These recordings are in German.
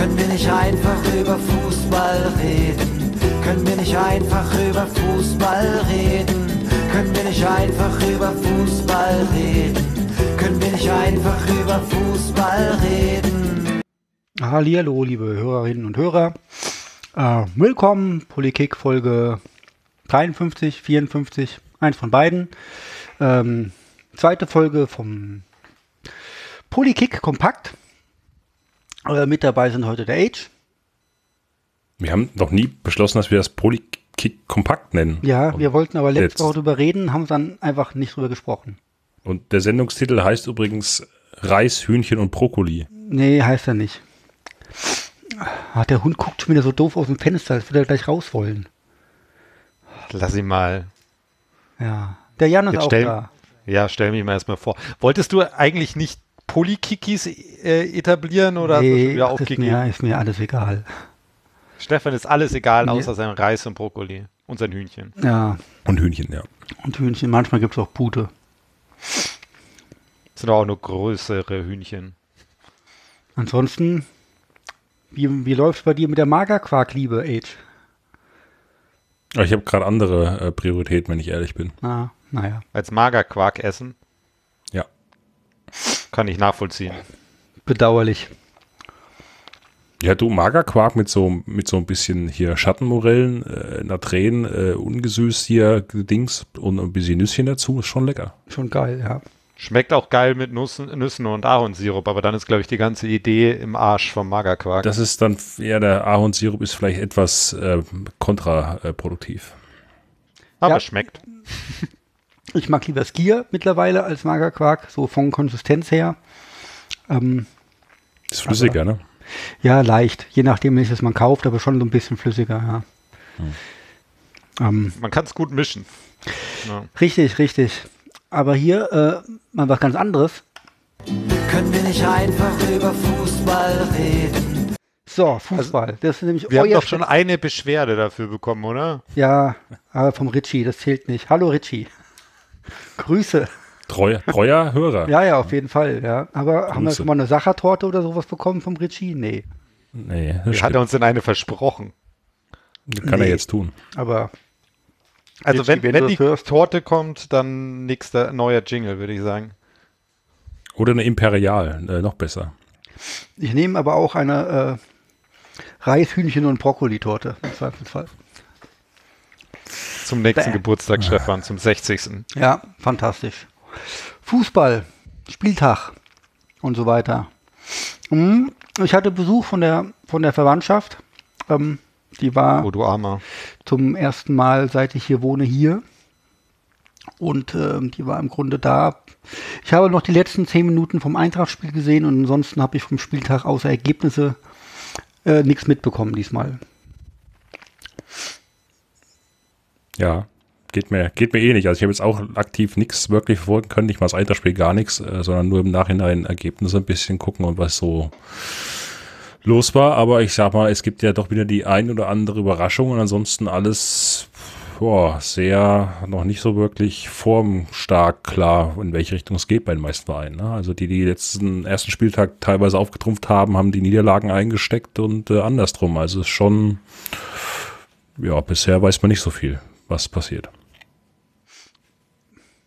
Können wir nicht einfach über Fußball reden? Können wir nicht einfach über Fußball reden? Können wir nicht einfach über Fußball reden? Können wir nicht einfach über Fußball reden? Hallo, liebe Hörerinnen und Hörer. Äh, willkommen, Polykick Folge 53, 54, eins von beiden. Ähm, zweite Folge vom Polykick Kompakt. Äh, mit dabei sind heute der Age. Wir haben noch nie beschlossen, dass wir das Polykick Kompakt nennen. Ja, wir wollten aber letzte. Woche drüber reden, haben dann einfach nicht drüber gesprochen. Und der Sendungstitel heißt übrigens Reis, Hühnchen und Brokkoli. Nee, heißt er nicht. Ah, der Hund guckt schon wieder so doof aus dem Fenster, als würde er gleich raus wollen. Lass ihn mal. Ja. Der Jan ist Jetzt auch stell- da. Ja, stell mich mal erstmal vor. Wolltest du eigentlich nicht Polykikis äh, etablieren oder Nee, wieder ach, ist, aufgegeben? mir, ist mir alles egal. Stefan ist alles egal, Nee. außer sein Reis und Brokkoli und sein Hühnchen. Ja, Und Hühnchen, ja. und Hühnchen. Manchmal gibt es auch Pute. Das sind auch nur größere Hühnchen. Ansonsten, wie, wie läuft es bei dir mit der Magerquark-Liebe, Age? Aber ich habe gerade andere äh, Prioritäten, wenn ich ehrlich bin. Ah, naja, Als Magerquark essen, Ja. Kann ich nachvollziehen. bedauerlich. Ja, du, Magerquark mit so, mit so ein bisschen hier Schattenmorellen, äh, Natren, äh, ungesüßt hier Dings und ein bisschen Nüsschen dazu, ist schon lecker. Schon geil, ja. Schmeckt auch geil mit Nussen, Nüssen und Ahornsirup, aber dann ist, glaube ich, die ganze Idee im Arsch vom Magerquark. Das ist dann, ja, der Ahornsirup ist vielleicht etwas äh, kontraproduktiv. aber Ja. schmeckt. Ich mag lieber Skier mittlerweile als Magerquark, so von Konsistenz her. Ähm, Ist flüssiger, ne? ja, leicht, je nachdem, welches man kauft, aber schon so ein bisschen flüssiger, ja. Ähm, Man kann es gut mischen. Ja. richtig, richtig. Aber hier äh, mal was ganz anderes. Können wir nicht einfach über Fußball reden? So, Fußball. das ist nämlich Wir haben doch schon eine Beschwerde dafür bekommen, oder? Ja, aber vom Richie, das zählt nicht. Hallo Richie. Grüße. Treuer, treuer Hörer. Ja, ja, auf jeden Fall, ja. Aber haben wir Grüße. schon mal eine Sachertorte oder sowas bekommen vom Richie? Nee. Nee, das Hat er uns denn eine versprochen? kann Nee. er jetzt tun. Aber Also Richie, wenn, wenn die hörst. Torte kommt, dann nächster neuer Jingle, würde ich sagen. Oder eine Imperial, äh, noch besser. ich nehme aber auch eine äh, Reis, Hühnchen und Brokkoli-Torte im Zweifelsfall. Zum nächsten Bäh. Geburtstag, Stefan, zum 60. Ja, fantastisch. Fußball, Spieltag und so weiter. Hm, Ich hatte Besuch von der, von der Verwandtschaft. Ähm, die war Oh, du Armer. zum ersten Mal, seit ich hier wohne, hier. Und ähm, die war im Grunde da. Ich habe noch die letzten zehn Minuten vom Eintracht-Spiel gesehen und ansonsten habe ich vom Spieltag außer Ergebnisse äh, nichts mitbekommen diesmal. Ja, geht mir, geht mir eh nicht. Also ich habe jetzt auch aktiv nichts wirklich verfolgen können, nicht mal das Eintrachtspiel, gar nichts, äh, sondern nur im Nachhinein Ergebnisse ein bisschen gucken und was so los war. Aber ich sag mal, es gibt ja doch wieder die ein oder andere Überraschung und ansonsten alles boah, sehr noch nicht so wirklich formstark klar, in welche Richtung es geht bei den meisten Vereinen. Ne? Also die, die letzten ersten Spieltag teilweise aufgetrumpft haben, haben die Niederlagen eingesteckt und äh, andersrum. Also es ist schon, ja, bisher weiß man nicht so viel, was passiert.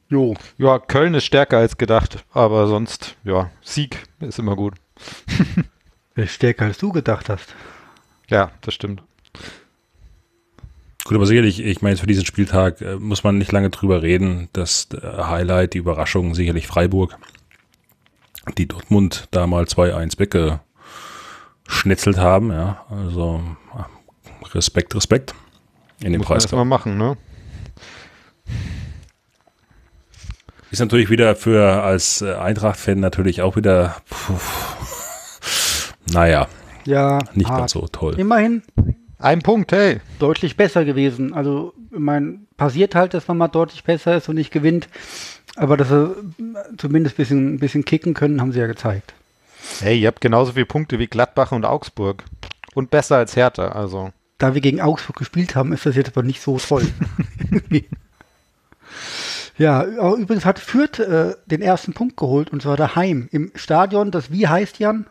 Jo. Ja, Köln ist stärker als gedacht, aber sonst, ja, Sieg ist immer gut. Ist stärker als du gedacht hast. Ja, das stimmt. Gut, aber sicherlich, ich meine, für diesen Spieltag äh, muss man nicht lange drüber reden. Das äh, Highlight, die Überraschung, sicherlich Freiburg, die Dortmund da mal 2-1 weggeschnetzelt haben. Ja, also Respekt, Respekt in dem Muss man Preis. erstmal machen, ne? Ist natürlich wieder für als äh, Eintracht-Fan natürlich auch wieder, puh, naja, Ja, nicht hart. ganz so toll. Immerhin Ein Punkt, hey. deutlich besser gewesen. Also, ich meine, passiert halt, dass man mal deutlich besser ist und nicht gewinnt. Aber dass sie zumindest ein bisschen, ein bisschen kicken können, haben sie ja gezeigt. Hey, ihr habt genauso viele Punkte wie Gladbach und Augsburg. Und besser als Hertha, also. Da wir gegen Augsburg gespielt haben, ist das jetzt aber nicht so toll. ja, übrigens hat Fürth äh, den ersten Punkt geholt und zwar daheim im Stadion, das wie heißt Jan?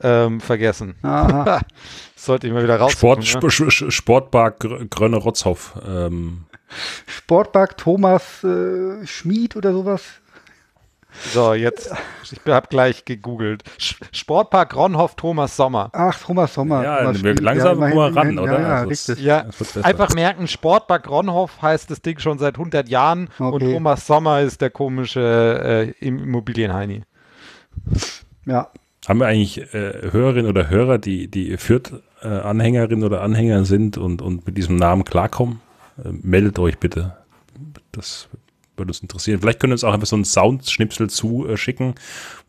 ähm, vergessen. Aha. Sollte ich mal wieder raus. Sport, Sp Sp Sportpark Gr Grönne-Rotzhoff. Ähm, Sportpark Thomas äh, Schmid oder sowas. So, jetzt, ich habe gleich gegoogelt. Sportpark Ronhoff Thomas Sommer. Ach, Thomas Sommer. ja, Thomas wir langsam ja, mal ran, oder? Ja, ja, Also richtig. Ja, einfach merken, Sportpark Ronhoff heißt das Ding schon seit 100 Jahren und Okay. Thomas Sommer ist der komische äh, Immobilienheini. Ja. Haben wir eigentlich äh, Hörerinnen oder Hörer, die, die Fürth-Anhängerinnen oder Anhänger sind und, und mit diesem Namen klarkommen? Äh, meldet euch bitte. Das würde uns interessieren. Vielleicht könnt ihr uns auch einfach so einen Soundschnipsel zuschicken,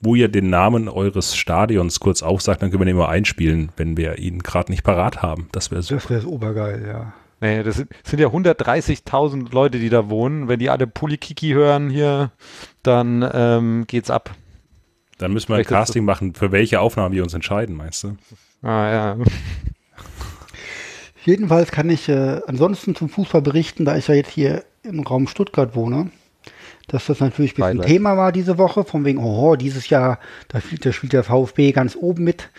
wo ihr den Namen eures Stadions kurz aufsagt, dann können wir den mal einspielen, wenn wir ihn gerade nicht parat haben. Das wäre so. Das wäre obergeil, ja. Nee, das sind, sind ja 130.000 Leute, die da wohnen. Wenn die alle Pulikiki hören hier, dann ähm, geht's ab. Dann müssen wir ein Vielleicht das- Casting machen, für welche Aufnahmen wir uns entscheiden, meinst du? Ah ja. Jedenfalls kann ich äh, ansonsten zum Fußball berichten, da ich ja jetzt hier im Raum Stuttgart wohne, dass das natürlich ein bisschen Beileid. Thema war diese Woche, von wegen, oh, dieses Jahr, da spielt, da spielt der VfB ganz oben mit,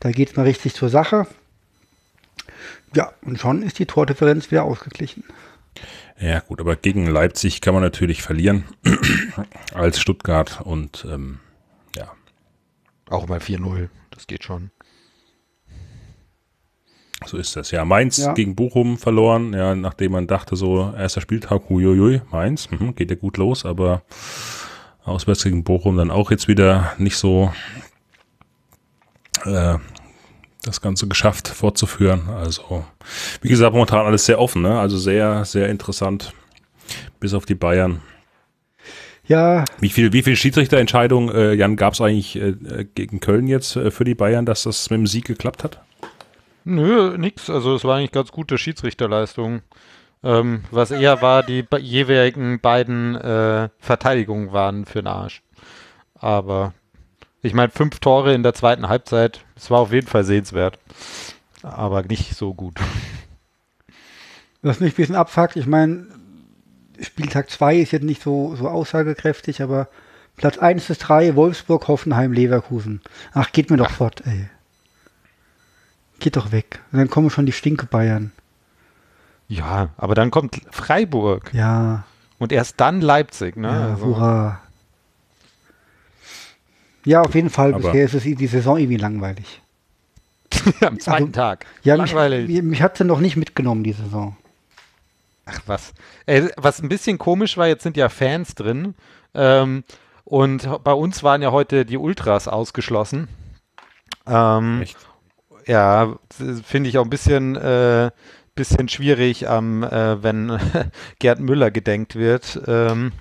da geht es mal richtig zur Sache. Ja, und schon ist die Tordifferenz wieder ausgeglichen. Ja, gut, aber gegen Leipzig kann man natürlich verlieren als Stuttgart und ähm, ja, Auch mal 4-0. Das geht schon. So ist das. Ja, Mainz Ja. gegen Bochum verloren, ja, nachdem man dachte, so erster Spieltag, huiuiui, Mainz, mhm, geht ja gut los, aber auswärts gegen Bochum dann auch jetzt wieder nicht so äh, das Ganze geschafft fortzuführen. Also, wie gesagt, momentan alles sehr offen, ne? also sehr, sehr interessant, bis auf die Bayern. Ja, Wie viel, wie viel Schiedsrichterentscheidungen, äh, Jan, gab es eigentlich äh, äh, gegen Köln jetzt äh, für die Bayern, dass das mit dem Sieg geklappt hat? Nö, nix. Also es war eigentlich ganz gute Schiedsrichterleistung. Ähm, was eher war, die jeweiligen beiden äh, Verteidigungen waren für den Arsch. Aber ich meine, fünf Tore in der zweiten Halbzeit, es war auf jeden Fall sehenswert. Aber nicht so gut. was mich ein bisschen abfuckt, ich meine, Spieltag 2 ist jetzt nicht so, so aussagekräftig, aber Platz 1 bis 3, Wolfsburg, Hoffenheim, Leverkusen. Ach, geht mir doch fort, ey. Geht doch weg. Und dann kommen schon die Stinke Bayern. Ja, aber dann kommt Freiburg Ja, und erst dann Leipzig, ne? ja, Also, hurra. Ja, auf jeden Fall. Aber- Bisher ist es die Saison irgendwie langweilig. am zweiten Also, Tag. Ja, mich, Langweilig. mich, mich hat sie noch nicht mitgenommen, die Saison. Ach was. Ey, was ein bisschen komisch war, jetzt sind ja Fans drin. Ähm, und bei uns waren ja heute die Ultras ausgeschlossen. Ähm, Echt? Ja, finde ich auch ein bisschen, äh, bisschen schwierig, am, äh, wenn Gerd Müller gedenkt wird. Ähm,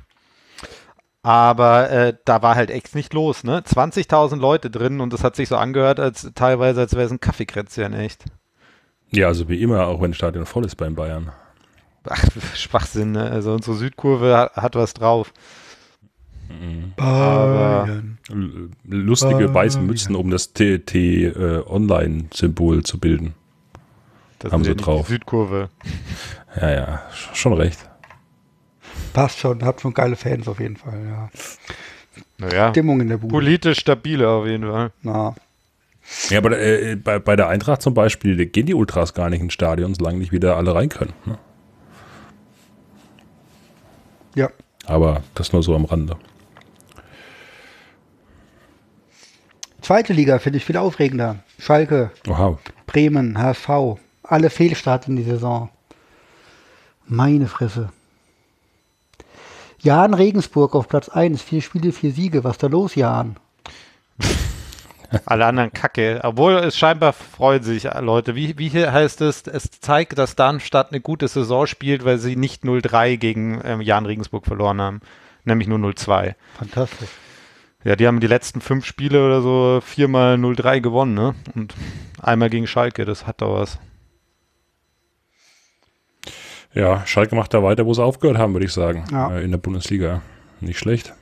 aber äh, da war halt echt nicht los, ne? 20.000 Leute drin und das hat sich so angehört, als teilweise, als wäre es ein Kaffeekränzchen, echt. Ja, also wie immer, auch wenn das Stadion voll ist beim Bayern. Ach, Schwachsinn, ne? Also unsere Südkurve hat, hat was drauf. Aber- Bayern. L- Lustige Bayern. weiße Mützen, um das TT-Online-Symbol zu bilden. Das Haben sie drauf. Die Südkurve. Ja, ja, sch- schon recht. Passt schon, habt schon geile Fans auf jeden Fall, ja. Naja, Stimmung in der Bude. politisch stabile auf jeden Fall. Na, Ja, aber äh, bei, bei der Eintracht zum Beispiel, da gehen die Ultras gar nicht ins Stadion, solange nicht wieder alle rein können. Ne? ja. Aber das nur so am Rande. Zweite Liga finde ich viel aufregender. Schalke, Oha, Bremen, HSV. Alle Fehlstarts in die Saison. Meine Fresse. Jan Regensburg auf Platz 1. Vier Spiele, vier Siege. Was ist da los, Jan? Alle anderen Kacke. Obwohl es scheinbar freuen sich Leute. Wie, wie hier heißt es? Es zeigt, dass Darmstadt eine gute Saison spielt, weil sie nicht 0-3 gegen ähm, Jan Regensburg verloren haben. Nämlich nur 0-2. Fantastisch. Ja, die haben die letzten fünf Spiele oder so viermal 0-3 gewonnen, ne? Und einmal gegen Schalke, das hat doch was. ja, Schalke macht da weiter, wo sie aufgehört haben, würde ich sagen. Ja. Äh, in der Bundesliga. Nicht schlecht.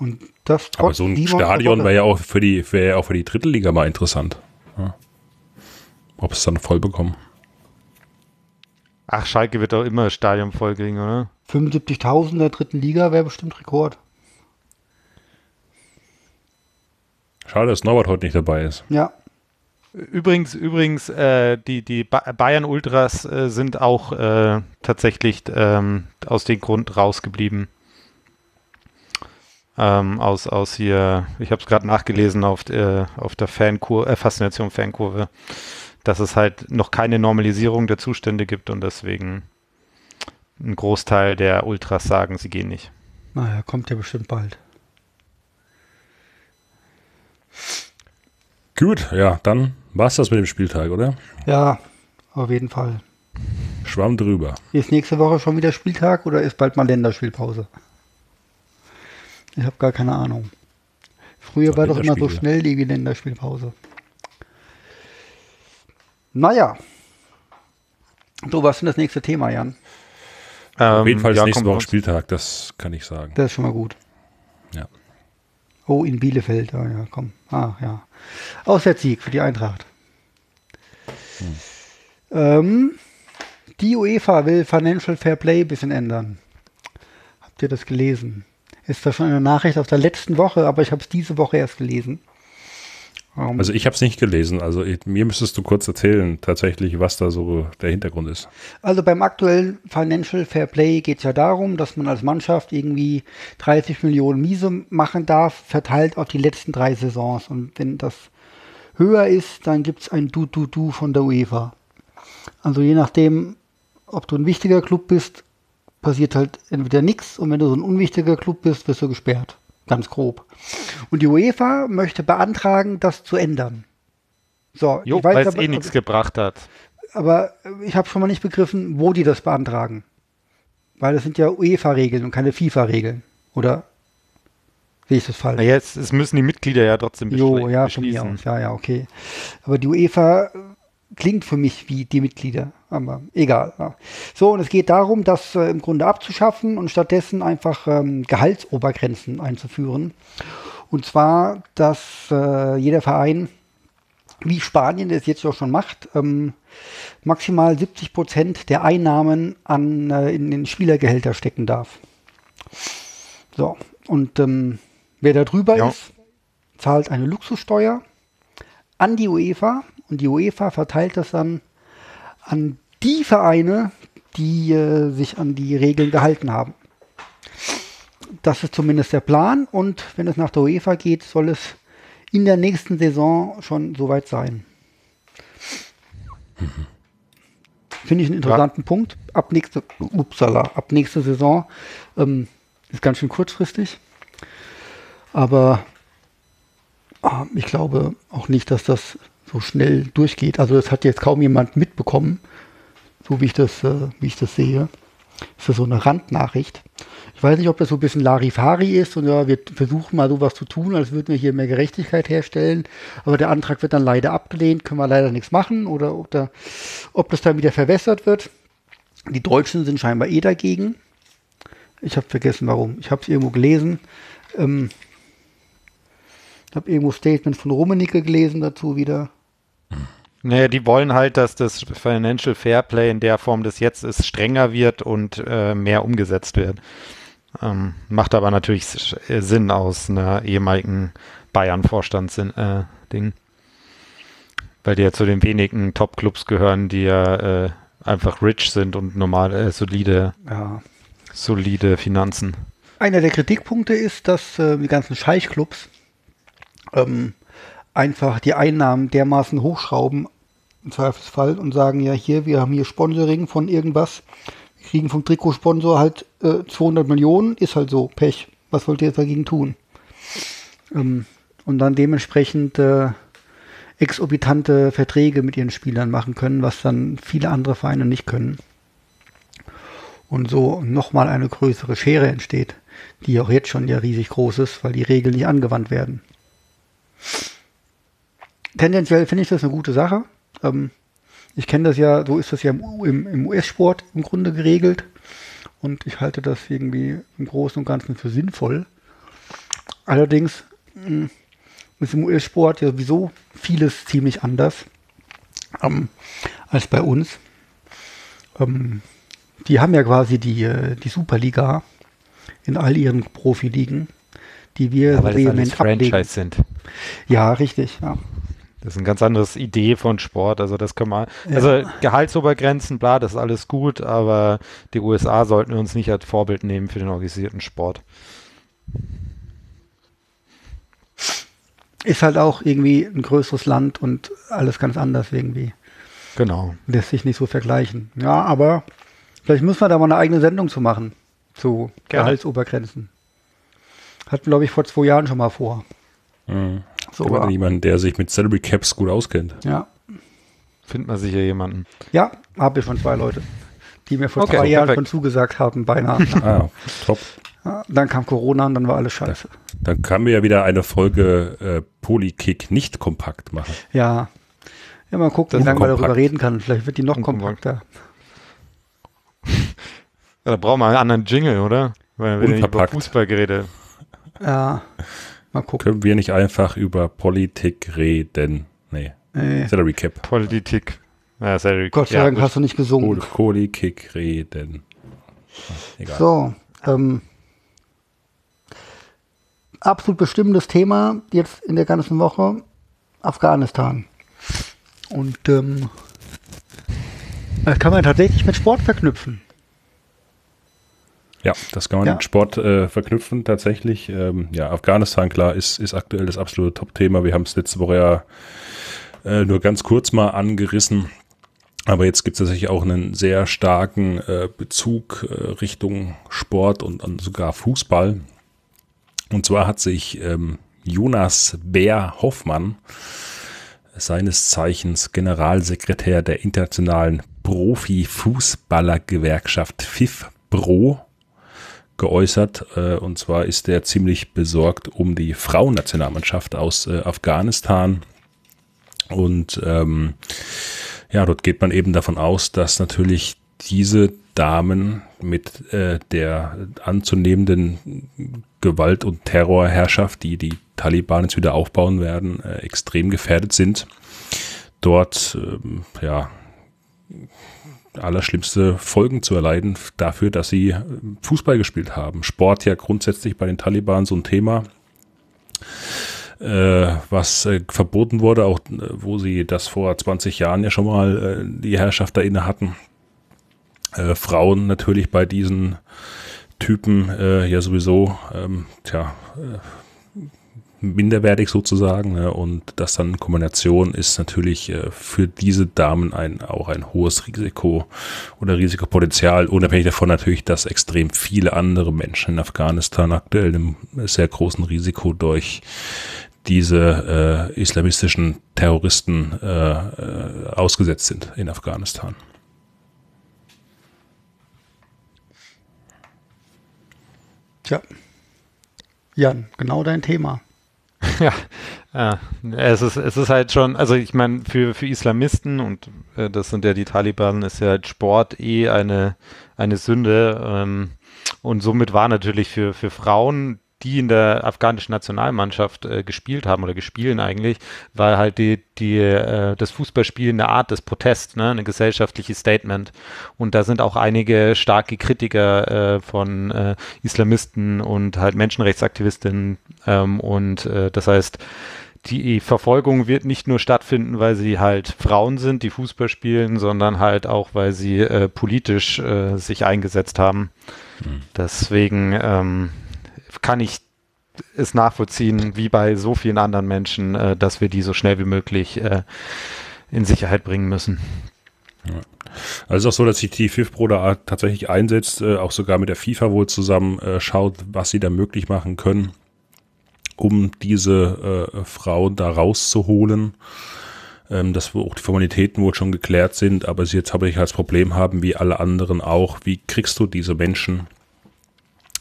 Und das Aber so ein Stadion wäre ja auch für die, wäre ja auch für die dritte Liga mal interessant. Ja. Ob es dann voll bekommen. Ach, Schalke wird doch immer das Stadion voll kriegen, oder? 75.000 in der dritten Liga wäre bestimmt Rekord. Schade, dass Norbert heute nicht dabei ist. Ja, Übrigens, übrigens, äh, die, die ba Bayern Ultras äh, sind auch äh, tatsächlich ähm, aus dem Grund rausgeblieben. Ähm, aus, aus hier, ich habe es gerade nachgelesen auf, äh, auf der Fankur äh, Faszination Fankurve, dass es halt noch keine Normalisierung der Zustände gibt und deswegen ein Großteil der Ultras sagen, sie gehen nicht. naja, kommt ja bestimmt bald. Gut, ja, dann war's das mit dem Spieltag, oder? Ja, auf jeden Fall. Schwamm drüber. Ist nächste Woche schon wieder Spieltag oder ist bald mal Länderspielpause? Ich habe gar keine Ahnung. Früher war doch immer so schnell die Länderspielpause. Naja. So, was ist denn das nächste Thema, Jan? Auf jeden Fall ist Ähm, ja, nächste Woche. Spieltag, das kann ich sagen. Das ist schon mal gut. Oh, in Bielefeld. Ah, ja, komm. Ah, ja. Auswärtssieg für die Eintracht. Ähm, die UEFA will Financial Fair Play ein bisschen ändern. Habt ihr das gelesen? Ist da schon eine Nachricht aus der letzten Woche, aber ich habe es diese Woche erst gelesen. Ähm, Also ich habe es nicht gelesen. Also ich, mir müsstest du kurz erzählen, tatsächlich, was da so der Hintergrund ist. Also beim aktuellen Financial Fair Play geht es ja darum, dass man als Mannschaft irgendwie 30 Millionen Miese machen darf, verteilt auf die letzten drei Saisons. Und wenn das höher ist, dann gibt es ein Du-Du-Du von der UEFA. Also je nachdem, ob du ein wichtiger Club bist, passiert halt entweder nichts und wenn du so ein unwichtiger Club bist, wirst du gesperrt. Ganz grob. Und die UEFA möchte beantragen, das zu ändern. So, Jo, ich weiß weil es aber- eh nichts gebracht hat. aber ich habe schon mal nicht begriffen, wo die das beantragen. Weil das sind ja UEFA-Regeln und keine FIFA-Regeln. Oder sehe ich das falsch? Naja, es, es müssen die Mitglieder ja trotzdem jo, beschli- ja, von mir beschließen. aus. Ja, ja, okay. Aber die UEFA klingt für mich wie die Mitglieder. Aber egal. Ja. So, und es geht darum, das äh, im Grunde abzuschaffen und stattdessen einfach ähm, Gehaltsobergrenzen einzuführen. Und zwar, dass äh, jeder Verein wie Spanien das jetzt auch schon macht, ähm, maximal 70 Prozent der Einnahmen an, äh, in den Spielergehälter stecken darf. So, und ähm, wer da drüber Ja. ist, zahlt eine Luxussteuer an die UEFA und die UEFA verteilt das dann an die Vereine, die äh, sich an die Regeln gehalten haben. Das ist zumindest der Plan und wenn es nach der UEFA geht, soll es in der nächsten Saison schon soweit sein. Finde ich einen interessanten Punkt. Ab nächste, upsala, ab nächste Saison ähm, ist ganz schön kurzfristig. Aber ah, ich glaube auch nicht, dass das so schnell durchgeht. Also das hat jetzt kaum jemand mitbekommen, so wie ich das, äh, wie ich das sehe. Ist das so eine Randnachricht? Ich weiß nicht, ob das so ein bisschen Larifari ist und ja, wir versuchen mal sowas zu tun, als würden wir hier mehr Gerechtigkeit herstellen. Aber der Antrag wird dann leider abgelehnt, können wir leider nichts machen oder ob, da, ob das dann wieder verwässert wird. Die Deutschen sind scheinbar eh dagegen. Ich habe vergessen, warum. Ich habe es irgendwo gelesen. Ähm, ich habe irgendwo Statement von Rummenigge gelesen dazu wieder. Naja, die wollen halt, dass das Financial Fairplay in der Form, das jetzt ist, strenger wird und äh, mehr umgesetzt wird. Ähm, macht aber natürlich äh, Sinn aus einer ehemaligen Bayern-Vorstands-Ding. Äh. Weil die ja zu den wenigen Top-Clubs gehören, die ja äh, einfach rich sind und normal äh, solide, Ja. solide Finanzen. Einer der Kritikpunkte ist, dass äh, die ganzen Scheichclubs ähm, einfach die Einnahmen dermaßen hochschrauben, im Zweifelsfall, und sagen, ja, hier, wir haben hier Sponsoring von irgendwas. Wir kriegen vom Trikotsponsor halt äh, 200 Millionen, ist halt so, Pech. Was wollt ihr jetzt dagegen tun? Ähm, und dann dementsprechend äh, exorbitante Verträge mit ihren Spielern machen können, was dann viele andere Vereine nicht können. Und so nochmal eine größere Schere entsteht, die auch jetzt schon ja riesig groß ist, weil die Regeln nicht angewandt werden. Tendenziell finde ich das eine gute Sache. Ähm, ich kenne das ja, so ist das ja im, im, US-Sport im Grunde geregelt. Und ich halte das irgendwie im Großen und Ganzen für sinnvoll. Allerdings mh, ist im US-Sport ja sowieso vieles ziemlich anders ähm, als bei uns. Ähm, die haben ja quasi die, die Superliga in all ihren Profiligen, die wir Ja, weil das alles vehement ablegen. Franchise sind. Ja, richtig. Ja. Das ist ein ganz anderes Idee von Sport. Also das kann man, also Gehaltsobergrenzen, bla, das ist alles gut, aber die USA sollten wir uns nicht als Vorbild nehmen für den organisierten Sport. Ist halt auch irgendwie ein größeres Land und alles ganz anders irgendwie. Genau. Lässt sich nicht so vergleichen. Ja, aber vielleicht müssen wir da mal eine eigene Sendung zu machen. Zu. Gehaltsobergrenzen. Hatten, glaube ich, vor zwei Jahren schon mal vor. Mhm. So, denn jemanden, der sich mit Salary Caps gut auskennt? ja. Findet man sicher jemanden. Ja, habe ich schon zwei Leute, die mir vor Okay, zwei Jahren perfekt. schon zugesagt haben, beinahe. Ah, top. dann kam Corona und dann war alles scheiße. Dann können wir ja wieder eine Folge äh, Polykick nicht kompakt machen. Ja. Ja, mal gucken, Das wie lange man darüber reden kann. Vielleicht wird die noch kompakter. Ja, da brauchen wir einen anderen Jingle, oder? Weil wir nicht über. Fußball geredet. Ja, mal gucken. Können wir nicht einfach über Politik reden? Nee, Nee. Salary Cap. Politik. Ja, sehr Gott sei ja, Dank gut. hast du nicht gesungen. Polykick reden. Egal. So, ähm, absolut bestimmendes Thema jetzt in der ganzen Woche Afghanistan. Und ähm, das kann man tatsächlich mit Sport verknüpfen. Ja, das kann man Ja. mit Sport äh, verknüpfen tatsächlich. Ähm, ja, Afghanistan, klar, ist, ist aktuell das absolute Top-Thema. Wir haben es letzte Woche ja äh, nur ganz kurz mal angerissen. Aber jetzt gibt es tatsächlich auch einen sehr starken äh, Bezug äh, Richtung Sport und, und sogar Fußball. Und zwar hat sich ähm, Jonas Bär Hoffmann, seines Zeichens Generalsekretär der internationalen Profi-Fußballer-Gewerkschaft FIFPro, geäußert. Äh, und zwar ist er ziemlich besorgt um die Frauennationalmannschaft aus äh, Afghanistan. Und ähm, ja, dort geht man eben davon aus, dass natürlich diese Damen mit äh, der anzunehmenden Gewalt- und Terrorherrschaft, die die Taliban jetzt wieder aufbauen werden, äh, extrem gefährdet sind. Dort, ähm, ja, allerschlimmste Folgen zu erleiden dafür, dass sie äh, Fußball gespielt haben. Sport ja grundsätzlich bei den Taliban so ein Thema, äh, was äh, verboten wurde, auch äh, wo sie das vor 20 Jahren ja schon mal äh, die Herrschaft da inne hatten. Äh, Frauen natürlich bei diesen Typen ja sowieso, ähm, tja, minderwertig sozusagen. Ne? Und das dann in Kombination ist natürlich äh, für diese Damen ein, auch ein hohes Risiko oder Risikopotenzial, unabhängig davon natürlich, dass extrem viele andere Menschen in Afghanistan aktuell einem sehr großen Risiko durch diese äh, islamistischen Terroristen äh, äh, ausgesetzt sind in Afghanistan. Tja. Jan, genau dein Thema. Ja, ja, es ist, es ist halt schon, also ich meine, für, für Islamisten und äh, das sind ja die Taliban, ist ja halt Sport eh eine, eine Sünde. Ähm, und somit war natürlich für, für Frauen, die in der afghanischen Nationalmannschaft äh, gespielt haben oder gespielen eigentlich, war halt die, die, äh, das Fußballspielen eine Art des Protests, ne, ein gesellschaftliches Statement. Und da sind auch einige starke Kritiker äh, von äh, Islamisten und halt Menschenrechtsaktivistinnen. Ähm, und äh, das heißt, die Verfolgung wird nicht nur stattfinden, weil sie halt Frauen sind, die Fußball spielen, sondern halt auch, weil sie äh, politisch äh, sich eingesetzt haben. Deswegen ähm, kann ich es nachvollziehen, wie bei so vielen anderen Menschen, äh, dass wir die so schnell wie möglich äh, in Sicherheit bringen müssen. Also es ist auch so, dass sich die FIFPro tatsächlich einsetzt, äh, auch sogar mit der FIFA wohl zusammen äh, schaut, was sie da möglich machen können, um diese äh, Frauen da rauszuholen. Ähm, dass auch die Formalitäten wohl schon geklärt sind, aber sie jetzt habe ich als Problem haben, wie alle anderen auch, wie kriegst du diese Menschen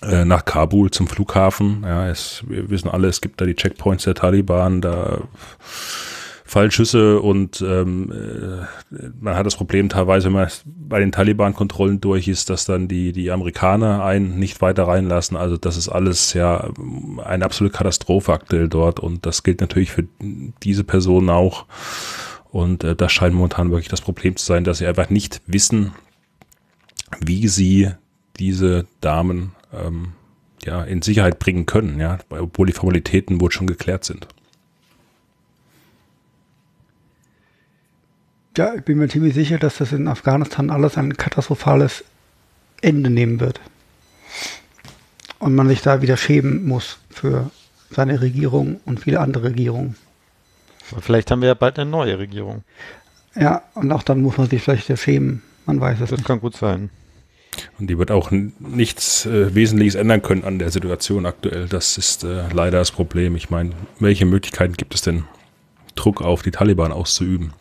nach Kabul zum Flughafen? Ja, es, wir wissen alle, es gibt da die Checkpoints der Taliban, da fallen Schüsse und ähm, äh, man hat das Problem teilweise, wenn man bei den Taliban-Kontrollen durch ist, dass dann die, die Amerikaner einen nicht weiter reinlassen. Also das ist alles ja eine absolute Katastrophe aktuell dort und das gilt natürlich für diese Personen auch. Und äh, das scheint momentan wirklich das Problem zu sein, dass sie einfach nicht wissen, wie sie diese Damen ähm, ja, in Sicherheit bringen können, ja, obwohl die Formalitäten wohl schon geklärt sind. Ja, ich bin mir ziemlich sicher, dass das in Afghanistan alles ein katastrophales Ende nehmen wird. Und man sich da wieder schämen muss für seine Regierung und viele andere Regierungen. Vielleicht haben wir ja bald eine neue Regierung. Ja, und auch dann muss man sich vielleicht schämen. Man weiß es Das nicht. kann gut sein. Und die wird auch nichts äh, Wesentliches ändern können an der Situation aktuell. Das ist äh, leider das Problem. Ich meine, welche Möglichkeiten gibt es denn, Druck auf die Taliban auszuüben?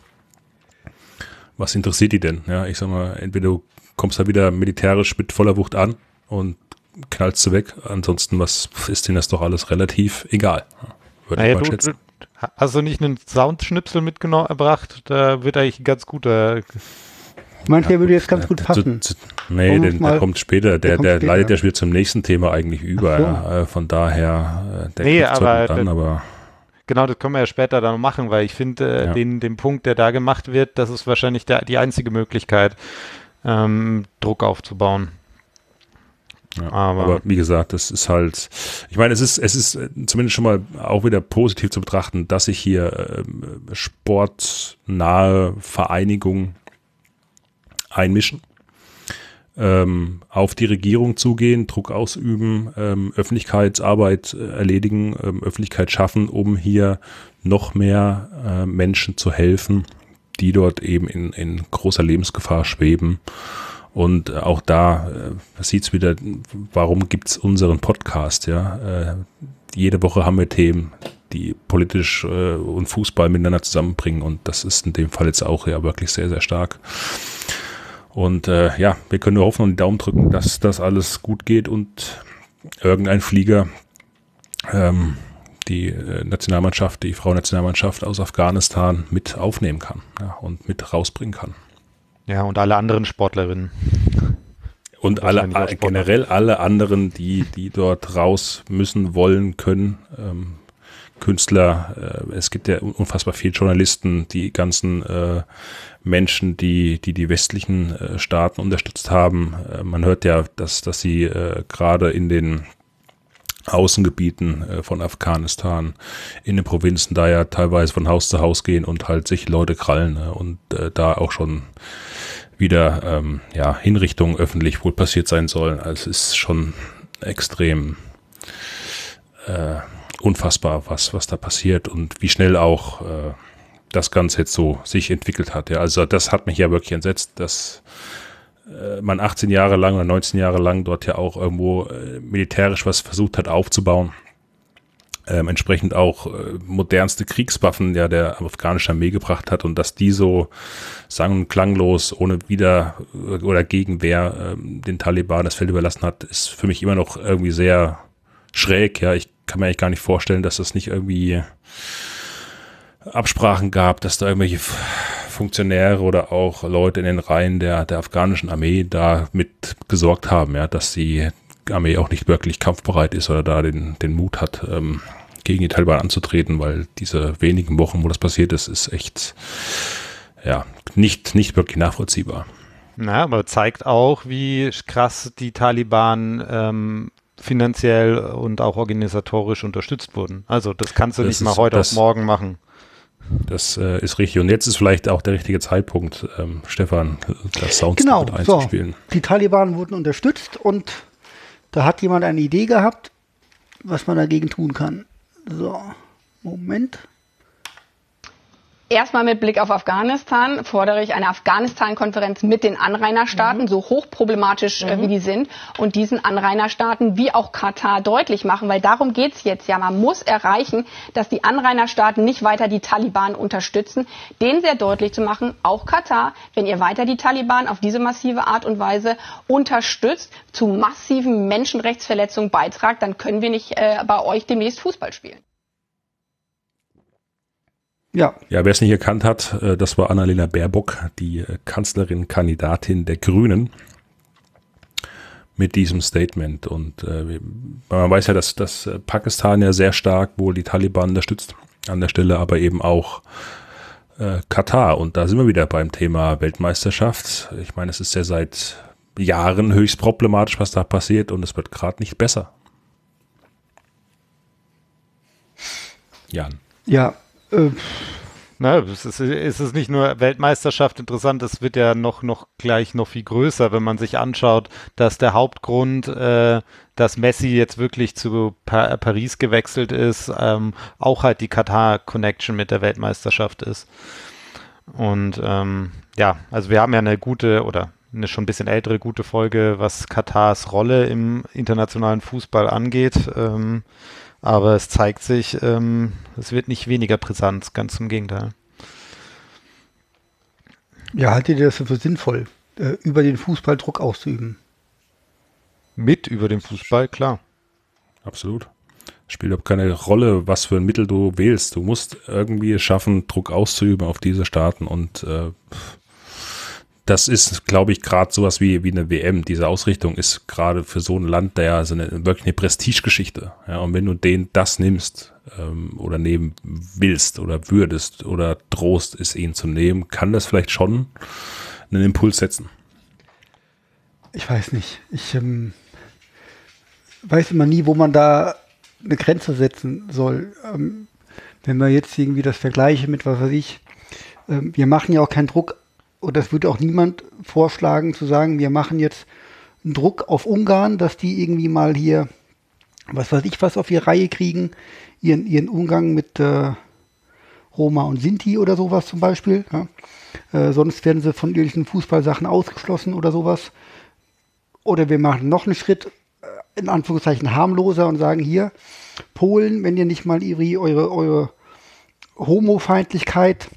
Was interessiert die denn? Ja, ich sag mal, entweder du kommst da wieder militärisch mit voller Wucht an und knallst du weg. Ansonsten, was ist denen das doch alles relativ egal? Würde Naja, ich mal du, schätzen. du, hast du nicht einen Soundschnipsel mitgebracht? Da wird eigentlich ein ganz guter. Meinst du, der würde jetzt ganz Ja, gut zu- passen? zu- Nee, Um der, mal- der kommt später. Der, der kommt der später. leitet ja schon wieder zum nächsten Thema eigentlich über. So. Ja. Äh, Von daher, äh, der Nee, aber der- aber Genau, das können wir ja später dann machen, weil ich finde, äh, Ja. den, den Punkt, der da gemacht wird, das ist wahrscheinlich der, die einzige Möglichkeit, ähm, Druck aufzubauen. Ja, Aber- aber, wie gesagt, das ist halt, ich meine, es ist, es ist äh, zumindest schon mal auch wieder positiv zu betrachten, dass sich hier ähm, sportnahe Vereinigungen einmischen, ähm, auf die Regierung zugehen, Druck ausüben, ähm, Öffentlichkeitsarbeit äh, erledigen, ähm, Öffentlichkeit schaffen, um hier noch mehr äh, Menschen zu helfen, die dort eben in, in großer Lebensgefahr schweben. Und äh, auch da äh, sieht es wieder, warum gibt's unseren Podcast, ja. Äh, jede Woche haben wir Themen, die politisch äh, und Fußball miteinander zusammenbringen und das ist in dem Fall jetzt auch ja wirklich sehr, sehr stark. Und äh, ja, wir können nur hoffen und die Daumen drücken, dass das alles gut geht und irgendein Flieger ähm, die äh, Nationalmannschaft, die Frauennationalmannschaft aus Afghanistan mit aufnehmen kann ja, und mit rausbringen kann. Ja, und alle anderen Sportlerinnen. Und alle, Wahrscheinlich auch äh, generell alle anderen, die, die dort raus müssen, wollen, können, ähm, Künstler, äh, es gibt ja un- unfassbar viele Journalisten, die ganzen äh, Menschen, die, die die westlichen äh, Staaten unterstützt haben. Man hört ja, dass, dass sie gerade in den Außengebieten von Afghanistan, in den Provinzen da ja teilweise von Haus zu Haus gehen und halt sich Leute krallen ne? und da auch schon wieder ähm, ja, Hinrichtungen öffentlich wohl passiert sein sollen. Also es ist schon extrem äh, unfassbar, was, was da passiert und wie schnell auch äh, das Ganze jetzt so sich entwickelt hat. Ja, also das hat mich ja wirklich entsetzt, dass äh, man 18 Jahre lang oder 19 Jahre lang dort ja auch irgendwo äh, militärisch was versucht hat aufzubauen. Ähm, entsprechend auch äh, modernste Kriegswaffen ja der afghanische Armee gebracht hat und dass die so sang- und klanglos ohne Wider- oder Gegenwehr ähm, den Taliban das Feld überlassen hat, ist für mich immer noch irgendwie sehr schräg. Ja, ich kann mir eigentlich gar nicht vorstellen, dass das nicht irgendwie Absprachen gab, dass da irgendwelche Funktionäre oder auch Leute in den Reihen der, der afghanischen Armee da mit gesorgt haben, ja, dass die Armee auch nicht wirklich kampfbereit ist oder da den, den Mut hat, ähm, gegen die Taliban anzutreten, weil diese wenigen Wochen, wo das passiert ist, ist echt, ja, nicht, nicht wirklich nachvollziehbar. Na, aber zeigt auch, wie krass die Taliban ähm, finanziell und auch organisatorisch unterstützt wurden. Also das kannst du Das nicht mal heute das- auf morgen machen. Das äh, ist richtig. Und jetzt ist vielleicht auch der richtige Zeitpunkt, ähm, Stefan, das Soundstück Genau, mit so. einzuspielen. Die Taliban wurden unterstützt und da hat jemand eine Idee gehabt, was man dagegen tun kann. So, Moment. Erstmal mit Blick auf Afghanistan fordere ich eine Afghanistan-Konferenz mit den Anrainerstaaten, so hochproblematisch äh, wie die sind, und diesen Anrainerstaaten wie auch Katar deutlich machen, weil darum geht's jetzt ja. Man muss erreichen, dass die Anrainerstaaten nicht weiter die Taliban unterstützen, denen sehr deutlich zu machen, auch Katar, wenn ihr weiter die Taliban auf diese massive Art und Weise unterstützt, zu massiven Menschenrechtsverletzungen beitragt, dann können wir nicht äh, bei euch demnächst Fußball spielen. Ja. Ja, wer es nicht erkannt hat, äh, das war Annalena Baerbock, die äh, Kanzlerin, Kandidatin der Grünen, mit diesem Statement. Und äh, man weiß ja, dass, dass äh, Pakistan ja sehr stark wohl die Taliban unterstützt an der Stelle, aber eben auch äh, Katar. Und da sind wir wieder beim Thema Weltmeisterschaft. Ich meine, es ist ja seit Jahren höchst problematisch, was da passiert und es wird gerade nicht besser. Jan. Ja, äh, Na, es ist, es ist nicht nur Weltmeisterschaft interessant, es wird ja noch, noch gleich noch viel größer, wenn man sich anschaut, dass der Hauptgrund, äh, dass Messi jetzt wirklich zu pa Paris gewechselt ist, ähm, auch halt die Katar-Connection mit der Weltmeisterschaft ist. Und ähm, ja, also wir haben ja eine gute oder eine schon ein bisschen ältere gute Folge, was Katars Rolle im internationalen Fußball angeht. Ähm, aber es zeigt sich, ähm, es wird nicht weniger brisant, ganz im Gegenteil. ja, haltet ihr das für sinnvoll, äh, über den Fußball Druck auszuüben? Mit über den Fußball, klar. Absolut. Spielt überhaupt keine Rolle, was für ein Mittel du wählst. Du musst irgendwie es schaffen, Druck auszuüben auf diese Staaten und äh, das ist, glaube ich, gerade sowas wie, wie eine WM. Diese Ausrichtung ist gerade für so ein Land der so eine, wirklich eine Prestigegeschichte. Ja, und wenn du den das nimmst ähm, oder nehmen willst oder würdest oder drohst, es ihn zu nehmen, kann das vielleicht schon einen Impuls setzen. Ich weiß nicht. Ich ähm, weiß immer nie, wo man da eine Grenze setzen soll. Ähm, wenn wir jetzt irgendwie das vergleichen mit, was weiß ich, ähm, wir machen ja auch keinen Druck, oder es würde auch niemand vorschlagen zu sagen, wir machen jetzt einen Druck auf Ungarn, dass die irgendwie mal hier, was weiß ich, was auf die Reihe kriegen, ihren, ihren Umgang mit äh, Roma und Sinti oder sowas zum Beispiel. Ja. Äh, sonst werden sie von irgendwelchen Fußballsachen ausgeschlossen oder sowas. Oder wir machen noch einen Schritt, äh, in Anführungszeichen harmloser und sagen hier, Polen, wenn ihr nicht mal ihre, eure, eure Homofeindlichkeit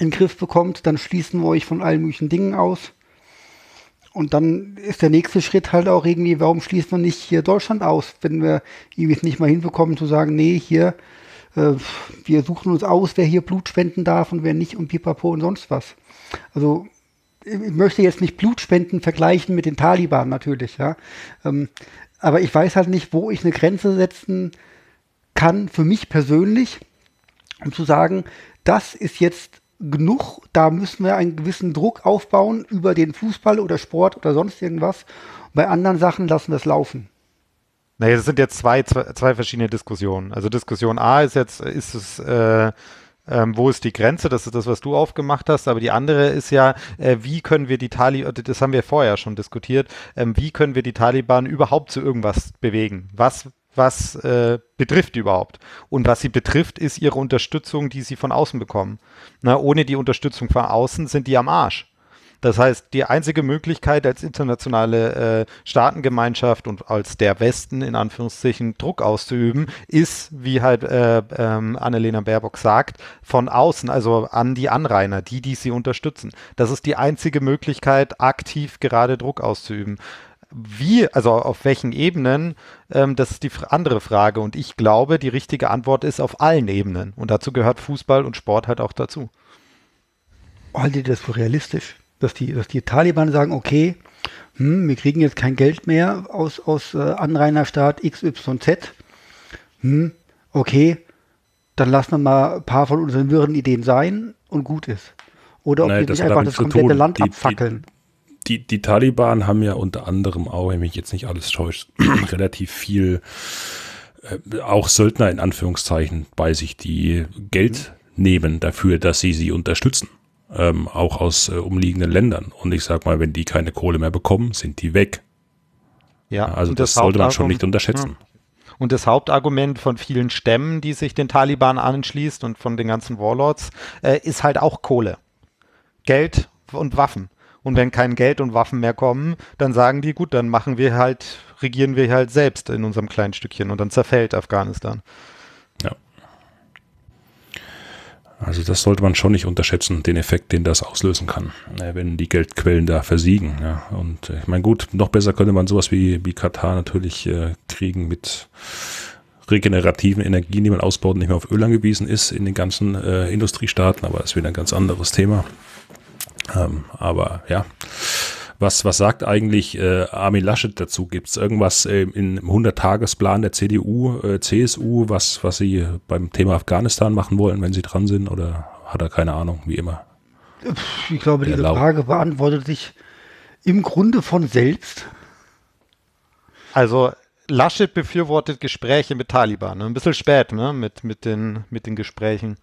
in den Griff bekommt, dann schließen wir euch von allen möglichen Dingen aus. Und dann ist der nächste Schritt halt auch irgendwie, warum schließt man nicht hier Deutschland aus, wenn wir irgendwie es nicht mal hinbekommen zu sagen, nee, hier, äh, wir suchen uns aus, wer hier Blut spenden darf und wer nicht und pipapo und sonst was. Also ich möchte jetzt nicht Blutspenden vergleichen mit den Taliban natürlich, ja. Ähm, aber ich weiß halt nicht, wo ich eine Grenze setzen kann für mich persönlich, um zu sagen, das ist jetzt genug, da müssen wir einen gewissen Druck aufbauen über den Fußball oder Sport oder sonst irgendwas. Bei anderen Sachen lassen wir es laufen. Naja, das sind jetzt zwei, zwei, zwei verschiedene Diskussionen. Also Diskussion A ist jetzt, ist es, äh, ähm, wo ist die Grenze? Das ist das, was du aufgemacht hast. Aber die andere ist ja, äh, wie können wir die Taliban, das haben wir vorher schon diskutiert, ähm, wie können wir die Taliban überhaupt zu irgendwas bewegen? Was was äh, betrifft überhaupt. Und was sie betrifft, ist ihre Unterstützung, die sie von außen bekommen. Na, ohne die Unterstützung von außen sind die am Arsch. Das heißt, die einzige Möglichkeit als internationale äh, Staatengemeinschaft und als der Westen in Anführungszeichen Druck auszuüben, ist, wie halt äh, ähm, Annalena Baerbock sagt, von außen, also an die Anrainer, die, die sie unterstützen. Das ist die einzige Möglichkeit, aktiv gerade Druck auszuüben wie, also auf welchen Ebenen, ähm, das ist die andere Frage. Und ich glaube, die richtige Antwort ist auf allen Ebenen. Und dazu gehört Fußball und Sport halt auch dazu. Haltet ihr das für realistisch? Dass die, dass die Taliban sagen, okay, hm, wir kriegen jetzt kein Geld mehr aus, aus äh, Anrainerstaat XYZ. Hm, okay, dann lassen wir mal ein paar von unseren wirren Ideen sein und gut ist. Oder ob Nein, wir das nicht einfach das komplette tun. Land Die- die- abfackeln. die, die Taliban haben ja unter anderem auch, wenn mich jetzt nicht alles täuscht, relativ viel äh, auch Söldner in Anführungszeichen bei sich, die Geld nehmen dafür, dass sie sie unterstützen. Ähm, auch aus äh, umliegenden Ländern. Und ich sag mal, wenn die keine Kohle mehr bekommen, sind die weg. Ja, Also und das, sollte man schon nicht unterschätzen. Und das Hauptargument von vielen Stämmen, die sich den Taliban anschließt und von den ganzen Warlords, äh, ist halt auch Kohle. Geld und Waffen. Und wenn kein Geld und Waffen mehr kommen, dann sagen die, gut, dann machen wir halt, regieren wir halt selbst in unserem kleinen Stückchen und dann zerfällt Afghanistan. Ja. Also das sollte man schon nicht unterschätzen, den Effekt, den das auslösen kann, äh, wenn die Geldquellen da versiegen. Ja. Und äh, ich meine, gut, noch besser könnte man sowas wie, wie Katar natürlich äh, kriegen mit regenerativen Energien, die man ausbaut und nicht mehr auf Öl angewiesen ist in den ganzen äh, Industriestaaten, aber das ist wieder ein ganz anderes Thema. Ähm, aber ja, was, was sagt eigentlich äh, Armin Laschet dazu? Gibt es irgendwas äh, in, im 100-Tagesplan der CDU, äh, CSU, was, was sie beim Thema Afghanistan machen wollen, wenn sie dran sind? Oder hat er keine Ahnung, wie immer? Ich glaube, diese Frage beantwortet sich im Grunde von selbst. Also Laschet befürwortet Gespräche mit Taliban. Ne? Ein bisschen spät, ne? Mit, mit, den, mit den Gesprächen.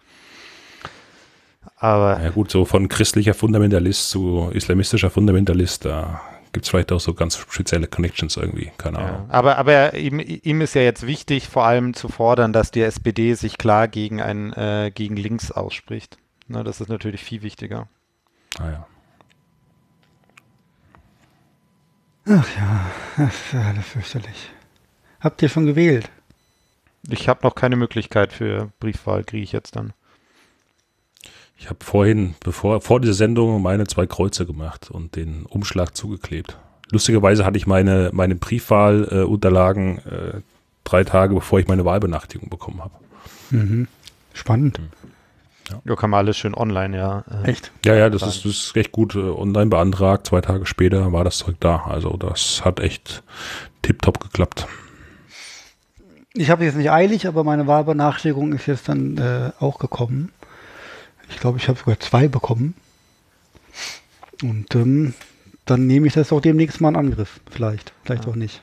Aber. Ja, gut, so von christlicher Fundamentalist zu islamistischer Fundamentalist, da gibt es vielleicht auch so ganz spezielle Connections irgendwie, keine Ahnung. Ja, aber aber ihm, ihm ist ja jetzt wichtig, vor allem zu fordern, dass die SPD sich klar gegen, ein, äh, gegen links ausspricht. Na, das ist natürlich viel wichtiger. Ah ja. Ach ja, das ist ja alles fürchterlich. Habt ihr schon gewählt? Ich habe noch keine Möglichkeit für Briefwahl, kriege ich jetzt dann. Ich habe vorhin, bevor vor dieser Sendung, meine zwei Kreuze gemacht und den Umschlag zugeklebt. Lustigerweise hatte ich meine, meine Briefwahlunterlagen äh, äh, drei Tage, bevor ich meine Wahlbenachrichtigung bekommen habe. Mhm. Spannend. Mhm. Ja. ja, kann man alles schön online, ja. Äh, Echt? Ja, ja, das ist, das ist recht gut äh, online beantragt. Zwei Tage später war das Zeug da. Also das hat echt tipptopp geklappt. Ich habe jetzt nicht eilig, aber meine Wahlbenachrichtigung ist jetzt dann äh, auch gekommen. Ich glaube, ich habe sogar zwei bekommen. Und ähm, dann nehme ich das auch demnächst mal in Angriff. Vielleicht, vielleicht ja. auch nicht.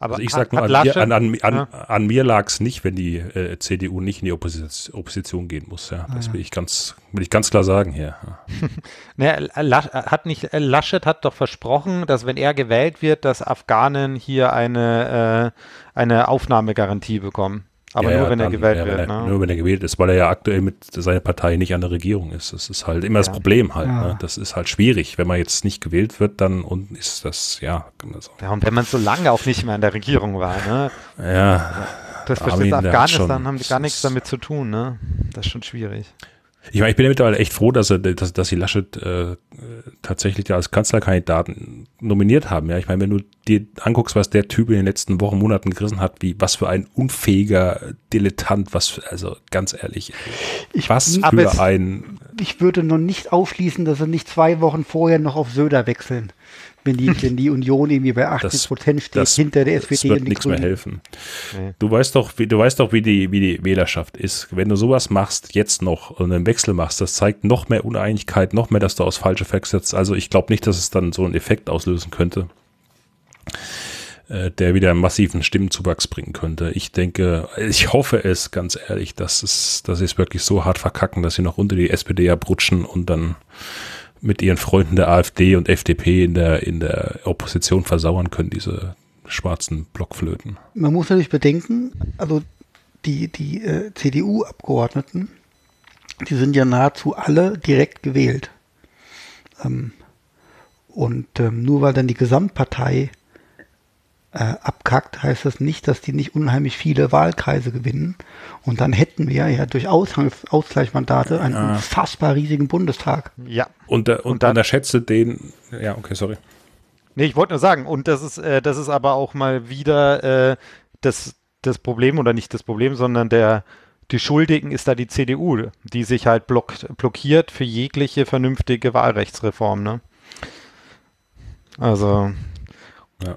Aber also ich sag nur, an, mir, an, an, an, ja. an, mir lag es nicht, wenn die äh, CDU nicht in die Opposition, Opposition gehen muss. Ja. Das will ich ganz, will ich ganz klar sagen hier. naja, hat nicht, äh, Laschet hat doch versprochen, dass wenn er gewählt wird, dass Afghanen hier eine, äh, eine Aufnahmegarantie bekommen. Aber ja, nur, wenn dann, er gewählt ja, wird. Er, ne? Nur wenn er gewählt ist, weil er ja aktuell mit seiner Partei nicht an der Regierung ist. Das ist halt immer das Problem halt. Ne? Das ist halt schwierig. Wenn man jetzt nicht gewählt wird, dann und ist das, ja. Also. Ja, und wenn man so lange auch nicht mehr an der Regierung war, ne? Ja. Das versteht Afghanistan, haben die gar nichts damit zu tun, ne? Das ist schon schwierig. Ich meine, ich bin ja mittlerweile echt froh, dass, er, dass, dass sie Laschet äh, tatsächlich als Kanzlerkandidaten nominiert haben. Ja, ich meine, wenn du dir anguckst, was der Typ in den letzten Wochen, Monaten gerissen hat, wie was für ein unfähiger Dilettant, was, für, also ganz ehrlich, ich, was für es, ein. Ich würde noch nicht ausschließen, dass er nicht zwei Wochen vorher noch auf Söder wechseln wenn die, wenn die Union irgendwie bei 80 Prozent steht das, hinter der SPD. Das wird nichts mehr helfen. Nee. Du weißt doch, wie, du weißt doch, wie die, wie die Wählerschaft ist. Wenn du sowas machst, jetzt noch und einen Wechsel machst, das zeigt noch mehr Uneinigkeit, noch mehr, dass du aus falsche Facts setzt. Also ich glaube nicht, dass es dann so einen Effekt auslösen könnte äh, der wieder einen massiven Stimmenzuwachs bringen könnte. Ich denke, ich hoffe es ganz ehrlich, dass es, dass sie es wirklich so hart verkacken, dass sie noch unter die SPD abrutschen und dann mit ihren Freunden der AfD und FDP in der, in der Opposition versauern können, diese schwarzen Blockflöten. Man muss natürlich bedenken, also die, die äh, CDU-Abgeordneten, die sind ja nahezu alle direkt gewählt. Ähm, und ähm, nur weil dann die Gesamtpartei äh, abkackt, heißt das nicht, dass die nicht unheimlich viele Wahlkreise gewinnen. Und dann hätten wir ja durch Ausgleichsmandate einen ja. unfassbar riesigen Bundestag. Ja. Und, und, und dann unterschätze den, ja, okay, sorry. Nee, ich wollte nur sagen, und das ist, äh, das ist aber auch mal wieder äh, das, das Problem, oder nicht das Problem, sondern der, die Schuldigen ist da die CDU, die sich halt block, blockiert für jegliche vernünftige Wahlrechtsreform, ne? Also. Ja.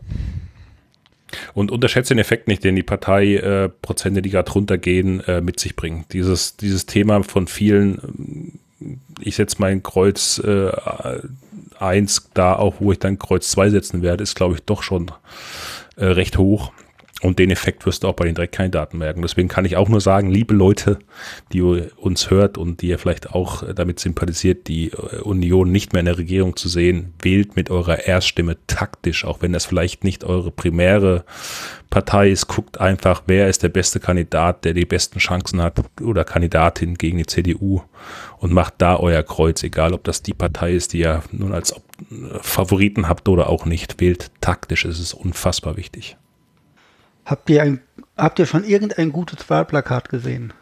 Und unterschätze den Effekt nicht, den die Parteiprozente, äh, die gerade runtergehen, äh, mit sich bringen. Dieses, dieses Thema von vielen, ich setze mein Kreuz äh, 1 da auch, wo ich dann Kreuz 2 setzen werde, ist, glaube ich, doch schon äh, recht hoch. Und den Effekt wirst du auch bei den Direktkandidaten merken. Deswegen kann ich auch nur sagen, liebe Leute, die uns hört und die ihr vielleicht auch damit sympathisiert, die äh, Union nicht mehr in der Regierung zu sehen, wählt mit eurer Erststimme taktisch, auch wenn das vielleicht nicht eure primäre Partei ist. Guckt einfach, wer ist der beste Kandidat, der die besten Chancen hat oder Kandidatin gegen die CDU und macht da euer Kreuz, egal ob das die Partei ist, die ihr nun als Favoriten habt oder auch nicht. Wählt taktisch, es ist unfassbar wichtig. Habt ihr, ein, habt ihr schon irgendein gutes Wahlplakat gesehen?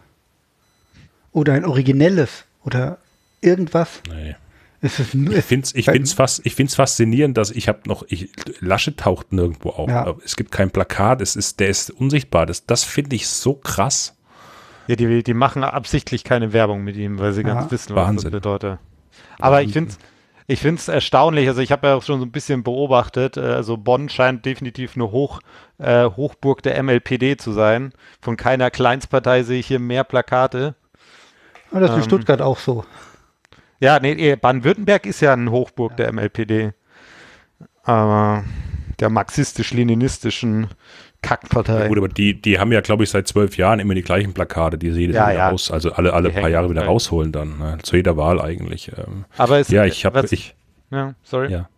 Oder ein originelles? Oder irgendwas? Nee. Es ist, ich finde es ich find's fast, ich find's faszinierend, dass ich habe noch, ich, Lasche taucht nirgendwo auf. Ja. Es gibt kein Plakat, es ist, der ist unsichtbar. Das, das finde ich so krass. Ja, die, die machen absichtlich keine Werbung mit ihm, weil sie ja. ganz wissen, was Wahnsinn. das bedeutet. Aber Wahnsinn. ich finde es ich finde es erstaunlich, also ich habe ja auch schon so ein bisschen beobachtet, äh, also Bonn scheint definitiv eine Hoch, äh, Hochburg der MLPD zu sein. Von keiner Kleinstpartei sehe ich hier mehr Plakate. Und das ist ähm, in Stuttgart auch so. Ja, nee, eh, Baden-Württemberg ist ja eine Hochburg ja. der MLPD. Aber der marxistisch-leninistischen Kackpartei. Gut, aber die, die haben ja, glaube ich, seit zwölf Jahren immer die gleichen Plakate, die sie jedes Ja, Jahr ja. raus, also alle, alle Die paar Jahre wieder halt. rausholen dann, ne? zu jeder Wahl eigentlich. Ähm, Aber es, ja, ich habe, was- ich, ja, sorry. ja.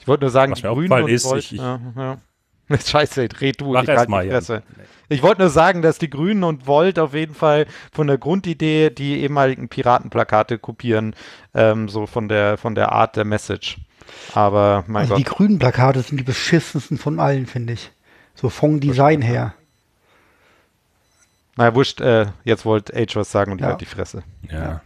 Ich wollte nur sagen, Was die Grünen ist, Volt, ich- ich- ja, ja. Scheiße, red du, Mach ich erst halt mal, die. Fresse. Ich wollte nur sagen, dass die Grünen und Volt auf jeden Fall von der Grundidee die ehemaligen Piratenplakate kopieren, ähm, so von der von der Art der Message. Aber mein Also die Gott, grünen Plakate sind die beschissensten von allen, finde ich. So vom Design her. naja, wurscht, äh, jetzt wollte Age was sagen und ich Ja. halt die Fresse. Ja.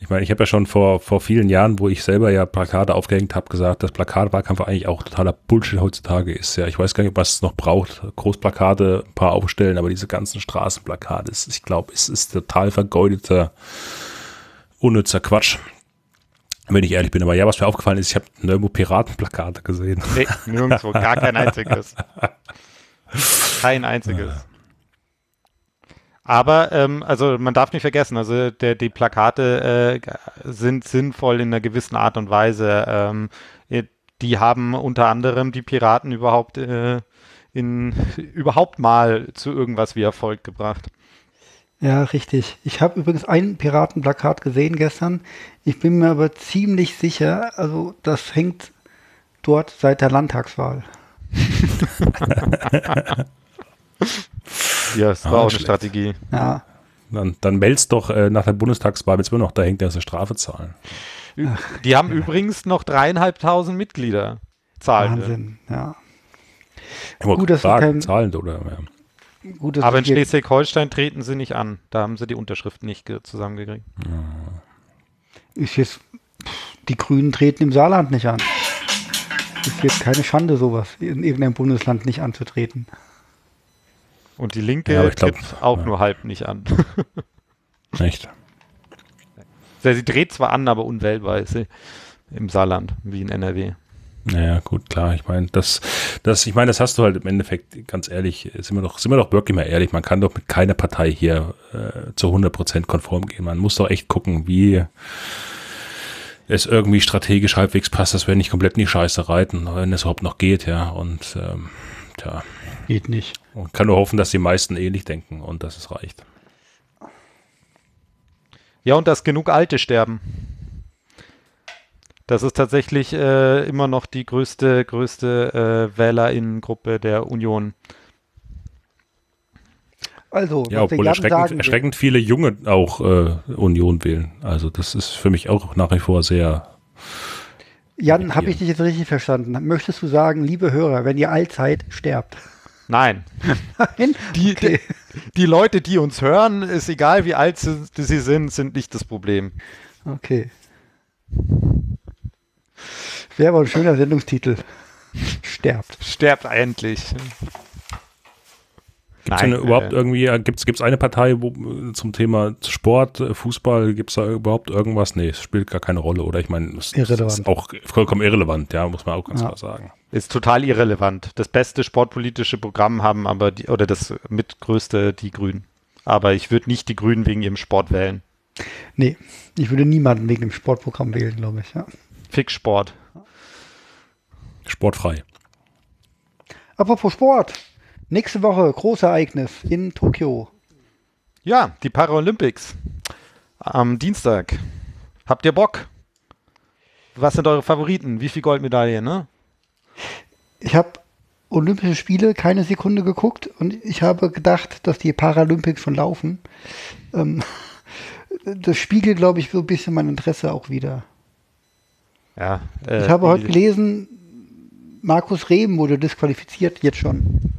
Ich meine, ich habe ja schon vor, vor vielen Jahren, wo ich selber ja Plakate aufgehängt habe, gesagt, dass Plakatwahlkampf eigentlich auch totaler Bullshit heutzutage ist. Ja, ich weiß gar nicht, was es noch braucht. Großplakate, ein paar aufstellen, aber diese ganzen Straßenplakate, ist, ich glaube, es ist total vergeudeter, unnützer Quatsch. Wenn ich ehrlich bin. Aber ja, was mir aufgefallen ist, ich habe nirgendwo Piratenplakate gesehen. Nee, nirgendwo, gar kein einziges. Kein einziges. Aber ähm, also man darf nicht vergessen, also der, die Plakate äh, sind sinnvoll in einer gewissen Art und Weise. Ähm, äh, die haben unter anderem die Piraten überhaupt äh, in überhaupt mal zu irgendwas wie Erfolg gebracht. Ja, richtig. Ich habe übrigens ein Piratenplakat gesehen gestern. Ich bin mir aber ziemlich sicher, also das hängt dort seit der Landtagswahl. Ja, das Ah, war auch eine schlecht. Strategie. Ja, Dann, dann meld's doch äh, nach der Bundestagswahl, wenn wir noch da hängt, der eine Strafe zahlen. Die haben übrigens noch dreieinhalbtausend Mitglieder. Zahlen. Wahnsinn. Ja. Wollte Gut, dass kein- zahlend oder? Ja. Gut, Aber in Schleswig-Holstein treten sie nicht an. Da haben sie die Unterschriften nicht ge- zusammengekriegt. ist jetzt, pff, die Grünen treten im Saarland nicht an. Ist jetzt keine Schande, sowas in irgendeinem Bundesland nicht anzutreten. Und die Linke Ja, glaub, tritt auch ja. nur halb nicht an. Echt? Sie dreht zwar an, aber unwählbar ist sie im Saarland, wie in NRW. Naja, gut, klar. Ich meine, das, das, ich meine, das hast du halt im Endeffekt, ganz ehrlich, sind wir doch, sind wir doch wirklich mal ehrlich, man kann doch mit keiner Partei hier äh, zu 100% konform gehen. Man muss doch echt gucken, wie es irgendwie strategisch halbwegs passt, dass wir nicht komplett in die Scheiße reiten, wenn es überhaupt noch geht, ja. Und ähm, tja, Geht nicht. man kann nur hoffen, dass die meisten ähnlich denken und dass es reicht. Ja, und dass genug Alte sterben. Das ist tatsächlich äh, immer noch die größte, größte äh, Wählerinnengruppe der Union. Also, Ja, obwohl erschreckend, erschreckend viele Junge auch äh, Union wählen. Also das ist für mich auch nach wie vor sehr Jan, habe ich dich jetzt richtig verstanden? Möchtest du sagen, liebe Hörer, wenn ihr alt seid, sterbt? Nein. Nein? Die, Okay. die, die Leute, die uns hören, ist egal wie alt sie, sie sind, sind nicht das Problem. Okay. Wäre aber ein schöner Sendungstitel. Sterbt. Sterbt endlich. Gibt es Nein, überhaupt äh, irgendwie, gibt es eine Partei wo, äh, zum Thema Sport, äh, Fußball, gibt es da überhaupt irgendwas? Nee, es spielt gar keine Rolle, oder? Ich meine, es Irrelevant. ist auch vollkommen irrelevant, ja, muss man auch ganz Ja. klar sagen. Ist total irrelevant. Das beste sportpolitische Programm haben aber die, oder das mitgrößte die Grünen. Aber ich würde nicht die Grünen wegen ihrem Sport wählen. Nee, ich würde niemanden wegen dem Sportprogramm wählen, glaube ich. Ja. Fix Sport. Sportfrei. Apropos Sport. Nächste Woche Großereignis in Tokio. Ja, die Paralympics. Am Dienstag. Habt ihr Bock? Was sind eure Favoriten? Wie viel Goldmedaillen, ne? Ich habe Olympische Spiele keine Sekunde geguckt und ich habe gedacht, dass die Paralympics schon laufen. Ähm, das spiegelt, glaube ich, so ein bisschen mein Interesse auch wieder. Ja. äh, Ich habe heute gelesen, Markus Rehm wurde disqualifiziert, jetzt schon.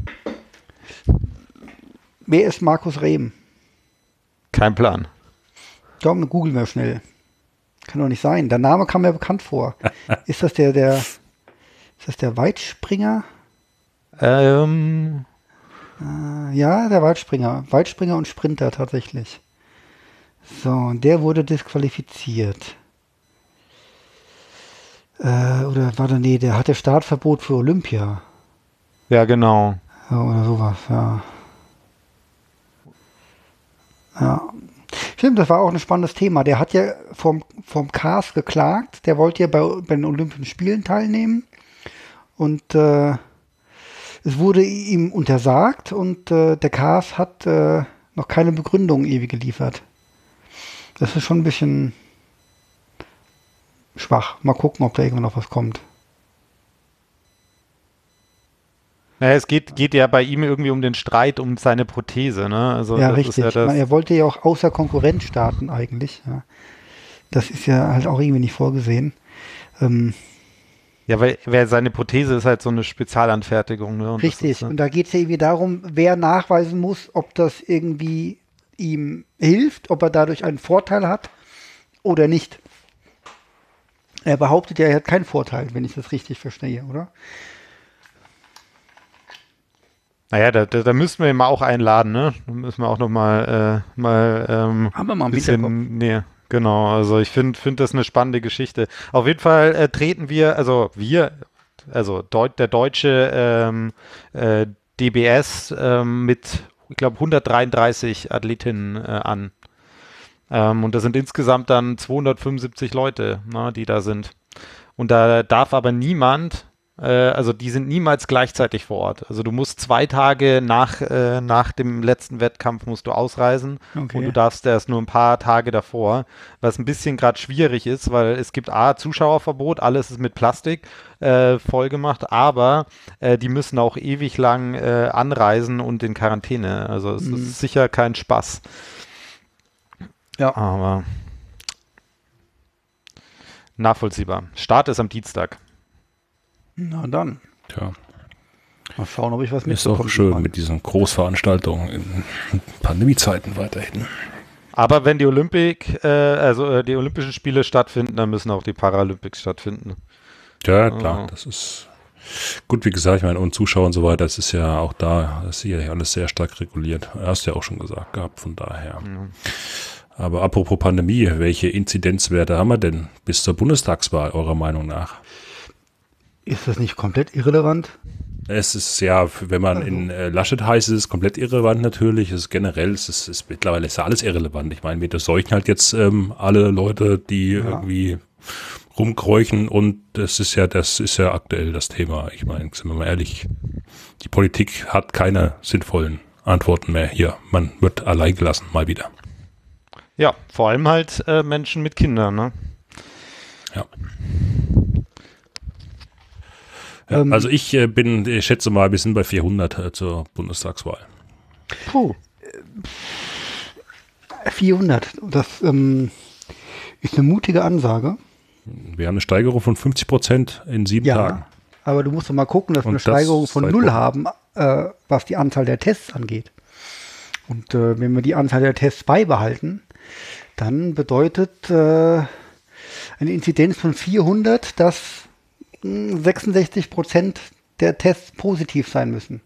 Wer ist Markus Rehm? Kein Plan. Komm, googeln wir schnell. Kann doch nicht sein. Der Name kam mir bekannt vor. ist das der, der, ist das der Weitspringer? Ähm, Äh, Ja, der Weitspringer. Weitspringer und Sprinter tatsächlich. So, und der wurde disqualifiziert. Äh, oder warte, nee, der hatte Startverbot für Olympia. ja, genau. Ja, oder sowas, ja. Ja. Stimmt, das war auch ein spannendes Thema. Der hat ja vom, vom CAS geklagt. Der wollte ja bei, bei den Olympischen Spielen teilnehmen. Und äh, es wurde ihm untersagt und äh, der KAS hat äh, noch keine Begründung ewig geliefert. Das ist schon ein bisschen schwach. Mal gucken, ob da irgendwann noch was kommt. Naja, es geht, geht ja bei ihm irgendwie um den Streit um seine Prothese, ne? Also ja, richtig. Ja Man, er wollte ja auch außer Konkurrenz starten eigentlich. Ja. Das ist ja halt auch irgendwie nicht vorgesehen. Ähm, ja, weil, weil seine Prothese ist halt so eine Spezialanfertigung, ne? Und richtig. Ist, Und da geht es ja irgendwie darum, wer nachweisen muss, ob das irgendwie ihm hilft, ob er dadurch einen Vorteil hat oder nicht. Er behauptet ja, er hat keinen Vorteil, wenn ich das richtig verstehe, oder? Naja, da, da, da müssten wir ihn mal auch einladen, ne? Da müssen wir auch noch mal, äh, mal ähm, Haben wir mal ein bisschen, nee, genau. Also ich finde finde das eine spannende Geschichte. Auf jeden Fall äh, treten wir, also wir, also Deut der deutsche ähm, äh, DBS ähm, mit, ich glaube, 133 Athletinnen äh, an. Ähm, und das sind insgesamt dann 275 Leute, ne, die da sind. Und da darf aber niemand also die sind niemals gleichzeitig vor Ort. Also du musst zwei Tage nach, äh, nach dem letzten Wettkampf musst du ausreisen Okay. und du darfst erst nur ein paar Tage davor, was ein bisschen gerade schwierig ist, weil es gibt A, Zuschauerverbot, alles ist mit Plastik äh, voll gemacht, aber äh, die müssen auch ewig lang äh, anreisen und in Quarantäne. Also es Mhm. ist sicher kein Spaß. Ja. Aber nachvollziehbar. Start ist am Dienstag. Na dann. Tja, Mal schauen, ob ich was ist auch mitbekomme. schön mit diesen Großveranstaltungen in Pandemiezeiten weiterhin. Aber wenn die Olympik, äh, also äh, die Olympischen Spiele stattfinden, dann müssen auch die Paralympics stattfinden. Ja, klar, Oh. das ist gut, wie gesagt, ich meine, und Zuschauer und so weiter, das ist ja auch da, das ist hier alles sehr stark reguliert. Hast du ja auch schon gesagt gehabt, von daher. Aber apropos Pandemie, welche Inzidenzwerte haben wir denn bis zur Bundestagswahl, eurer Meinung nach? Ist das nicht komplett irrelevant? Es ist ja, wenn man Also in äh, Laschet heißt, ist es komplett irrelevant natürlich. Es ist generell, es ist, ist mittlerweile ist ja alles irrelevant. Ich meine, wir durchseuchen halt jetzt ähm, alle Leute, die irgendwie rumkräuchen und das ist ja, das ist ja aktuell das Thema. Ich meine, sind wir mal ehrlich, die Politik hat keine sinnvollen Antworten mehr hier. Man wird allein gelassen, mal wieder. Ja, vor allem halt äh, Menschen mit Kindern, ne? Ja. Ja, Ähm, also ich äh, bin, ich schätze mal, wir sind bei 400 äh, zur Bundestagswahl. Puh. 400. Das ähm, ist eine mutige Ansage. Wir haben eine Steigerung von 50 Prozent in sieben Ja. Tagen. Aber du musst doch mal gucken, dass wir eine das Steigerung von null haben, äh, was die Anzahl der Tests angeht. Und äh, wenn wir die Anzahl der Tests beibehalten, dann bedeutet äh, eine Inzidenz von 400, dass 66 Prozent der Tests positiv sein müssen.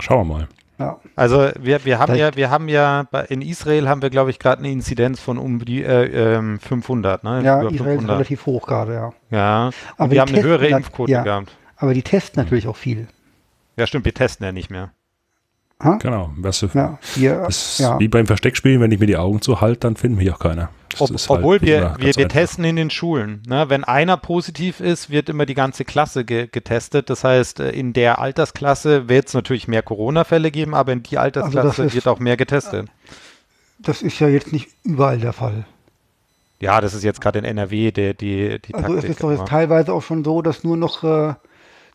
Schauen wir mal. Ja. Also wir, wir haben Vielleicht- ja, wir haben ja in Israel haben wir, glaube ich, gerade eine Inzidenz von um die äh, ähm, 500, ne? Ja, Über Israel ist 500. relativ hoch gerade, ja. Ja, Aber wir haben eine testen höhere nat- Impfquote ja. gehabt. Aber die testen natürlich auch viel. Ja, stimmt, wir testen ja nicht mehr. Ha? Genau. Was, Ja, wir, das ist ja. wie beim Versteckspielen, wenn ich mir die Augen zuhalte, dann finden mich auch keiner. Ob, halt obwohl wir, immer wir, wir einfach. testen in den Schulen. Ne? Wenn einer positiv ist, wird immer die ganze Klasse ge getestet. Das heißt, äh, in der Altersklasse wird es natürlich mehr Corona-Fälle geben, aber in die Altersklasse Also ist- wird auch mehr getestet. das ist ja jetzt nicht überall der Fall. Ja, das ist jetzt gerade in NRW die, die, die Also Taktik. es ist doch jetzt teilweise auch schon so, dass nur noch äh,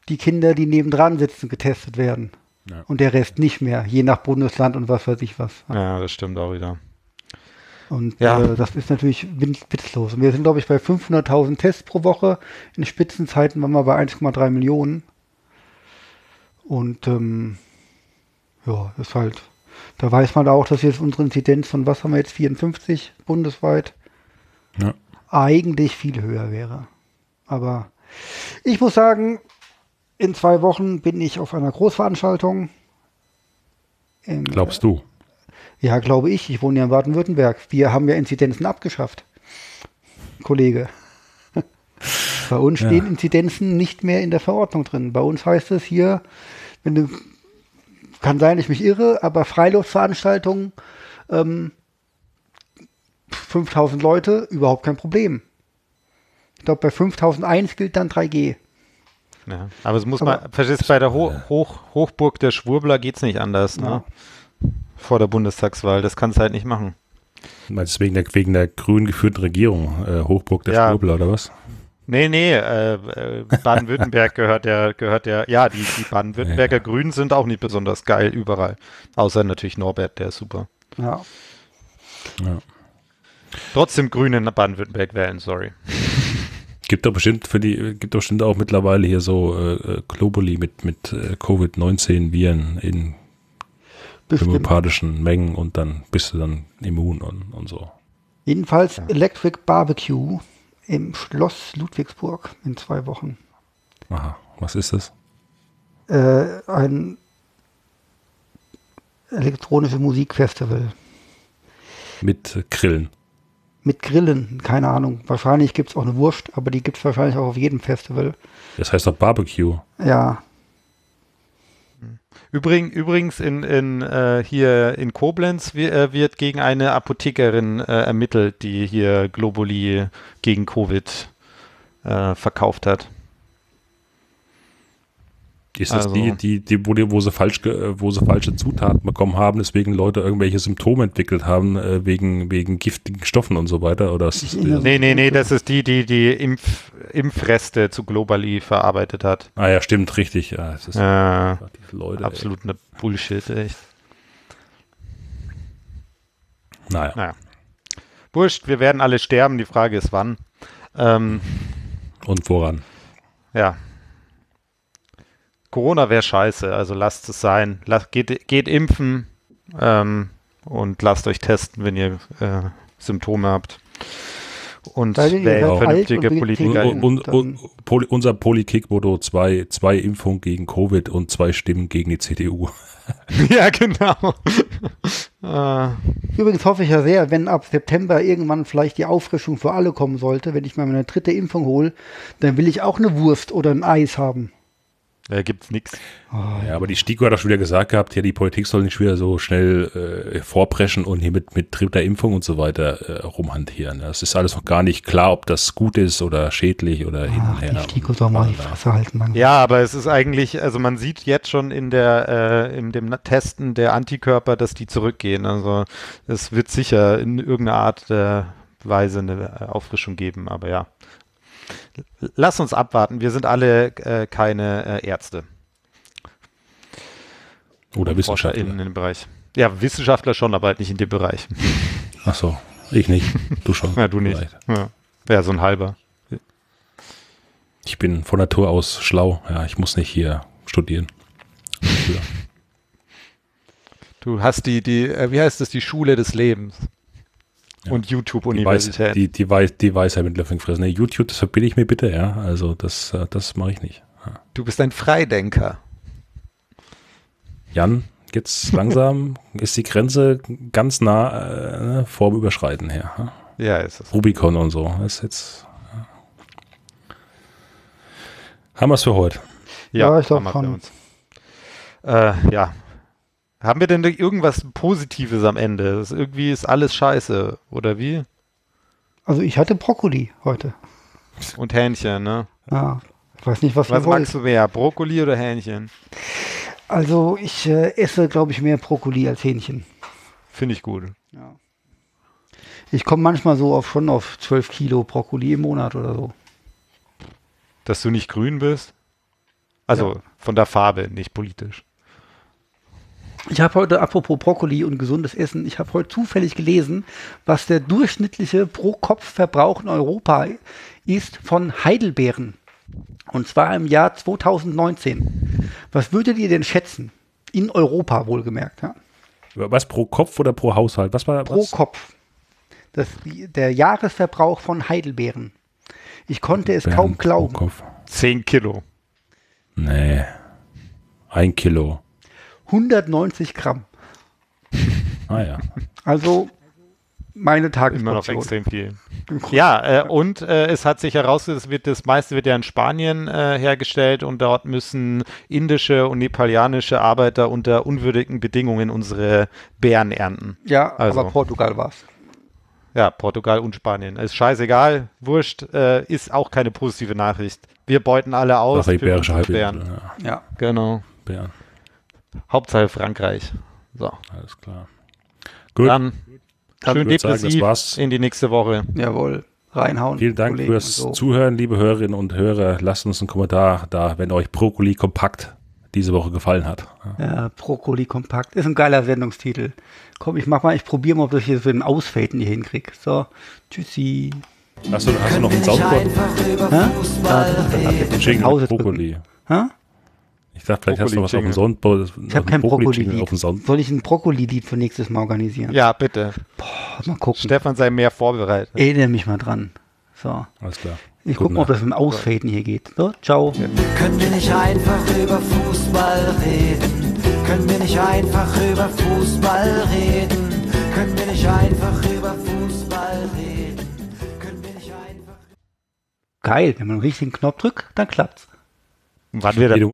die Kinder, die nebendran sitzen, getestet werden. Ja. Und der Rest nicht mehr, je nach Bundesland und was weiß ich was. ja, das stimmt auch wieder. Und Ja. äh, das ist natürlich witzlos. Und wir sind, glaube ich, bei 500.000 Tests pro Woche. In Spitzenzeiten waren wir bei 1,3 Millionen. Und ähm, ja, ist halt, da weiß man auch, dass jetzt unsere Inzidenz von, was haben wir jetzt, 54 bundesweit, Ja. eigentlich viel höher wäre. Aber ich muss sagen, in zwei Wochen bin ich auf einer Großveranstaltung. Im, Glaubst du? ja, glaube ich. Ich wohne ja in Baden-Württemberg. Wir haben ja Inzidenzen abgeschafft. Kollege. Bei uns Ja. stehen Inzidenzen nicht mehr in der Verordnung drin. Bei uns heißt es hier, wenn du, kann sein, ich mich irre, aber Freiluftveranstaltungen, ähm, 5000 Leute, überhaupt kein Problem. Ich glaube, bei 5001 gilt dann 3G. Ja. Aber es muss man, verstehst bei der Ho Hoch Hochburg der Schwurbler geht es nicht anders, ne? Vor der Bundestagswahl. Das kannst du halt nicht machen. Meinst du wegen der, wegen der grün geführten Regierung, äh, Hochburg der Ja. Schwurbler oder was? Nee, nee, äh, äh, Baden-Württemberg gehört der, gehört der, ja, die, die Baden-Württemberger Grünen sind auch nicht besonders geil überall. Außer natürlich Norbert, der ist super. Ja. Trotzdem Grüne in Baden-Württemberg wählen, sorry. Gibt doch bestimmt für die, gibt doch bestimmt auch mittlerweile hier so äh, äh, Globally mit, mit äh, Covid-19-Viren in Bestimmt. homöopathischen Mengen und dann bist du dann immun und, und so. Jedenfalls Electric Barbecue im Schloss Ludwigsburg in zwei Wochen. Aha, was ist das? Äh, ein elektronisches Musikfestival Mit äh, Grillen. Mit Grillen, keine Ahnung. Wahrscheinlich gibt es auch eine Wurst, aber die gibt es wahrscheinlich auch auf jedem Festival. Das heißt doch Barbecue. Ja, Übrigens, übrigens in, in, äh, hier in Koblenz äh, wird gegen eine Apothekerin äh, ermittelt, die hier Globuli gegen Covid äh, verkauft hat. Ist das Also- die, die, die wo, die, wo, sie falsch, äh, wo sie falsche Zutaten bekommen haben, deswegen Leute irgendwelche Symptome entwickelt haben, äh, wegen, wegen giftigen Stoffen und so weiter? Oder ist das Nee, nee, nee, das ist die, die die Impf Impfreste zu Globally verarbeitet hat. ah ja, stimmt, richtig. Ja, das ist diese Leute. absolut eine Bullshit, echt. Ey. Naja. Naja. Wurscht, wir werden alle sterben, die Frage ist wann. Ähm, Und woran? ja. Corona wäre scheiße, also lasst es sein. Lasst, geht, geht impfen ähm, und lasst euch testen, wenn ihr äh, Symptome habt. Und wählt vernünftige Politiker. Und, und, und Poli, unser Polikick-Motto: zwei, zwei Impfungen gegen Covid und zwei Stimmen gegen die CDU. ja, genau. äh, Übrigens hoffe ich ja sehr, wenn ab September irgendwann vielleicht die Auffrischung für alle kommen sollte, wenn ich mal meine dritte Impfung hole, dann will ich auch eine Wurst oder ein Eis haben. Da gibt's nichts. Ja, aber die STIKO hat doch schon wieder gesagt gehabt, ja, die Politik soll nicht wieder so schnell äh, vorpreschen und hier mit, mit dritter Impfung und so weiter äh, rumhantieren. Das ist alles noch gar nicht klar, ob das gut ist oder schädlich oder hin und Ach, her. die Stiko soll mal die Fresse halten. Mann. Ja, aber es ist eigentlich, also man sieht jetzt schon in der, äh, in dem Testen der Antikörper, dass die zurückgehen. Also es wird sicher in irgendeiner Art der Weise eine äh, Auffrischung geben, aber ja. Lass uns abwarten. Wir sind alle äh, keine äh, Ärzte. Oder ForscherInnen Wissenschaftler. in dem Bereich. Ja, Wissenschaftler schon, aber halt nicht in dem Bereich. Ach so, ich nicht. Du schon. Ja, du nicht. Ja, ja so ein halber. Ich bin von Natur aus schlau. Ja, ich muss nicht hier studieren. Du hast die, die, äh, wie heißt das, die Schule des Lebens. Ja. Und Die, Weiß, YouTube-Universität. die, die, Weiß, die Weisheit mit Löffeln fressen. Nee, YouTube, das verbitte ich mir bitte, ja. Also das, äh, das mache ich nicht. Ja. Du bist ein Freidenker. Jan, jetzt langsam ist die Grenze ganz nah äh, vorm Überschreiten her. ja. Ja, ist es. Rubicon und so. Das ist jetzt. Ja. Haben wir es für heute? Ja, ich glaub haben wir schon. uns. Äh, ja. Haben wir denn irgendwas Positives am Ende? Das irgendwie ist alles scheiße, oder wie? Also ich hatte Brokkoli heute. Und Hähnchen, ne? Ja, ich weiß nicht, was, Was wollt. magst du mehr, Brokkoli oder Hähnchen? Also ich äh, esse, glaube ich, mehr Brokkoli als Hähnchen. Finde ich gut. Ja. Ich komme manchmal so auf schon auf 12 Kilo Brokkoli im Monat oder so. Dass du nicht grün bist? Also Ja. von der Farbe, nicht politisch. Ich habe heute, apropos Brokkoli und gesundes Essen, ich habe heute zufällig gelesen, was der durchschnittliche Pro-Kopf-Verbrauch in Europa ist von Heidelbeeren. Und zwar im Jahr 2019. Was würdet ihr denn schätzen? In Europa wohlgemerkt. Ja? Was pro Kopf oder pro Haushalt? Was war Pro was? Kopf. Das, der Jahresverbrauch von Heidelbeeren. Ich konnte es kaum Pro glauben. Kopf. 10 Kilo. Nee. Ein Kilo. 190 Gramm. Ah ja. Also meine Immer noch extrem viel. Ja, äh, und äh, es hat sich herausgestellt, es wird, das meiste wird ja in Spanien äh, hergestellt und dort müssen indische und nepalianische Arbeiter unter unwürdigen Bedingungen unsere Beeren ernten. Ja, Also. aber Portugal war's. Ja, Portugal und Spanien. Ist scheißegal, wurscht, äh, ist auch keine positive Nachricht. Wir beuten alle aus. Sache für Halbinsel. Bären. Ja, Ja. Genau. Bären. Hauptsache Frankreich. So, Alles klar. Gut. dann schön ich würd sagen, das depressiv war's. in die nächste Woche. Jawohl. Reinhauen. Vielen Dank Kollegen fürs so. Zuhören, liebe Hörerinnen und Hörer. Lasst uns einen Kommentar da, wenn euch Brokkoli kompakt diese Woche gefallen hat. Ja, Brokkoli kompakt. Ist ein geiler Sendungstitel. Komm, ich mach mal, ich probiere mal, ob ich hier so ein Ausfaden hier hinkriege. So, tschüssi. Hast du, hast du noch einen Soundboard? einfach über Hä? Fußball Ah, das Den ein Jingle. Brokkoli. Hä? Ich dachte, vielleicht hast du was auf dem Soundboard. Ich habe kein Brokkoli-Lied. Sound. Soll ich ein Brokkoli-Lied für nächstes Mal organisieren? Ja, bitte. Mal gucken. Stefan sei mehr vorbereitet. Erinnere mich mal dran. So. Alles klar. Ich gucke mal, ob das mit dem Ausfaden hier geht. So, ciao. Können wir nicht einfach über Fußball reden? Können wir nicht einfach über Fußball reden? Können wir nicht einfach über Fußball reden? Können wir nicht einfach Geil, wenn man den richtigen Knopf drückt, dann klappt's. Wann wir du,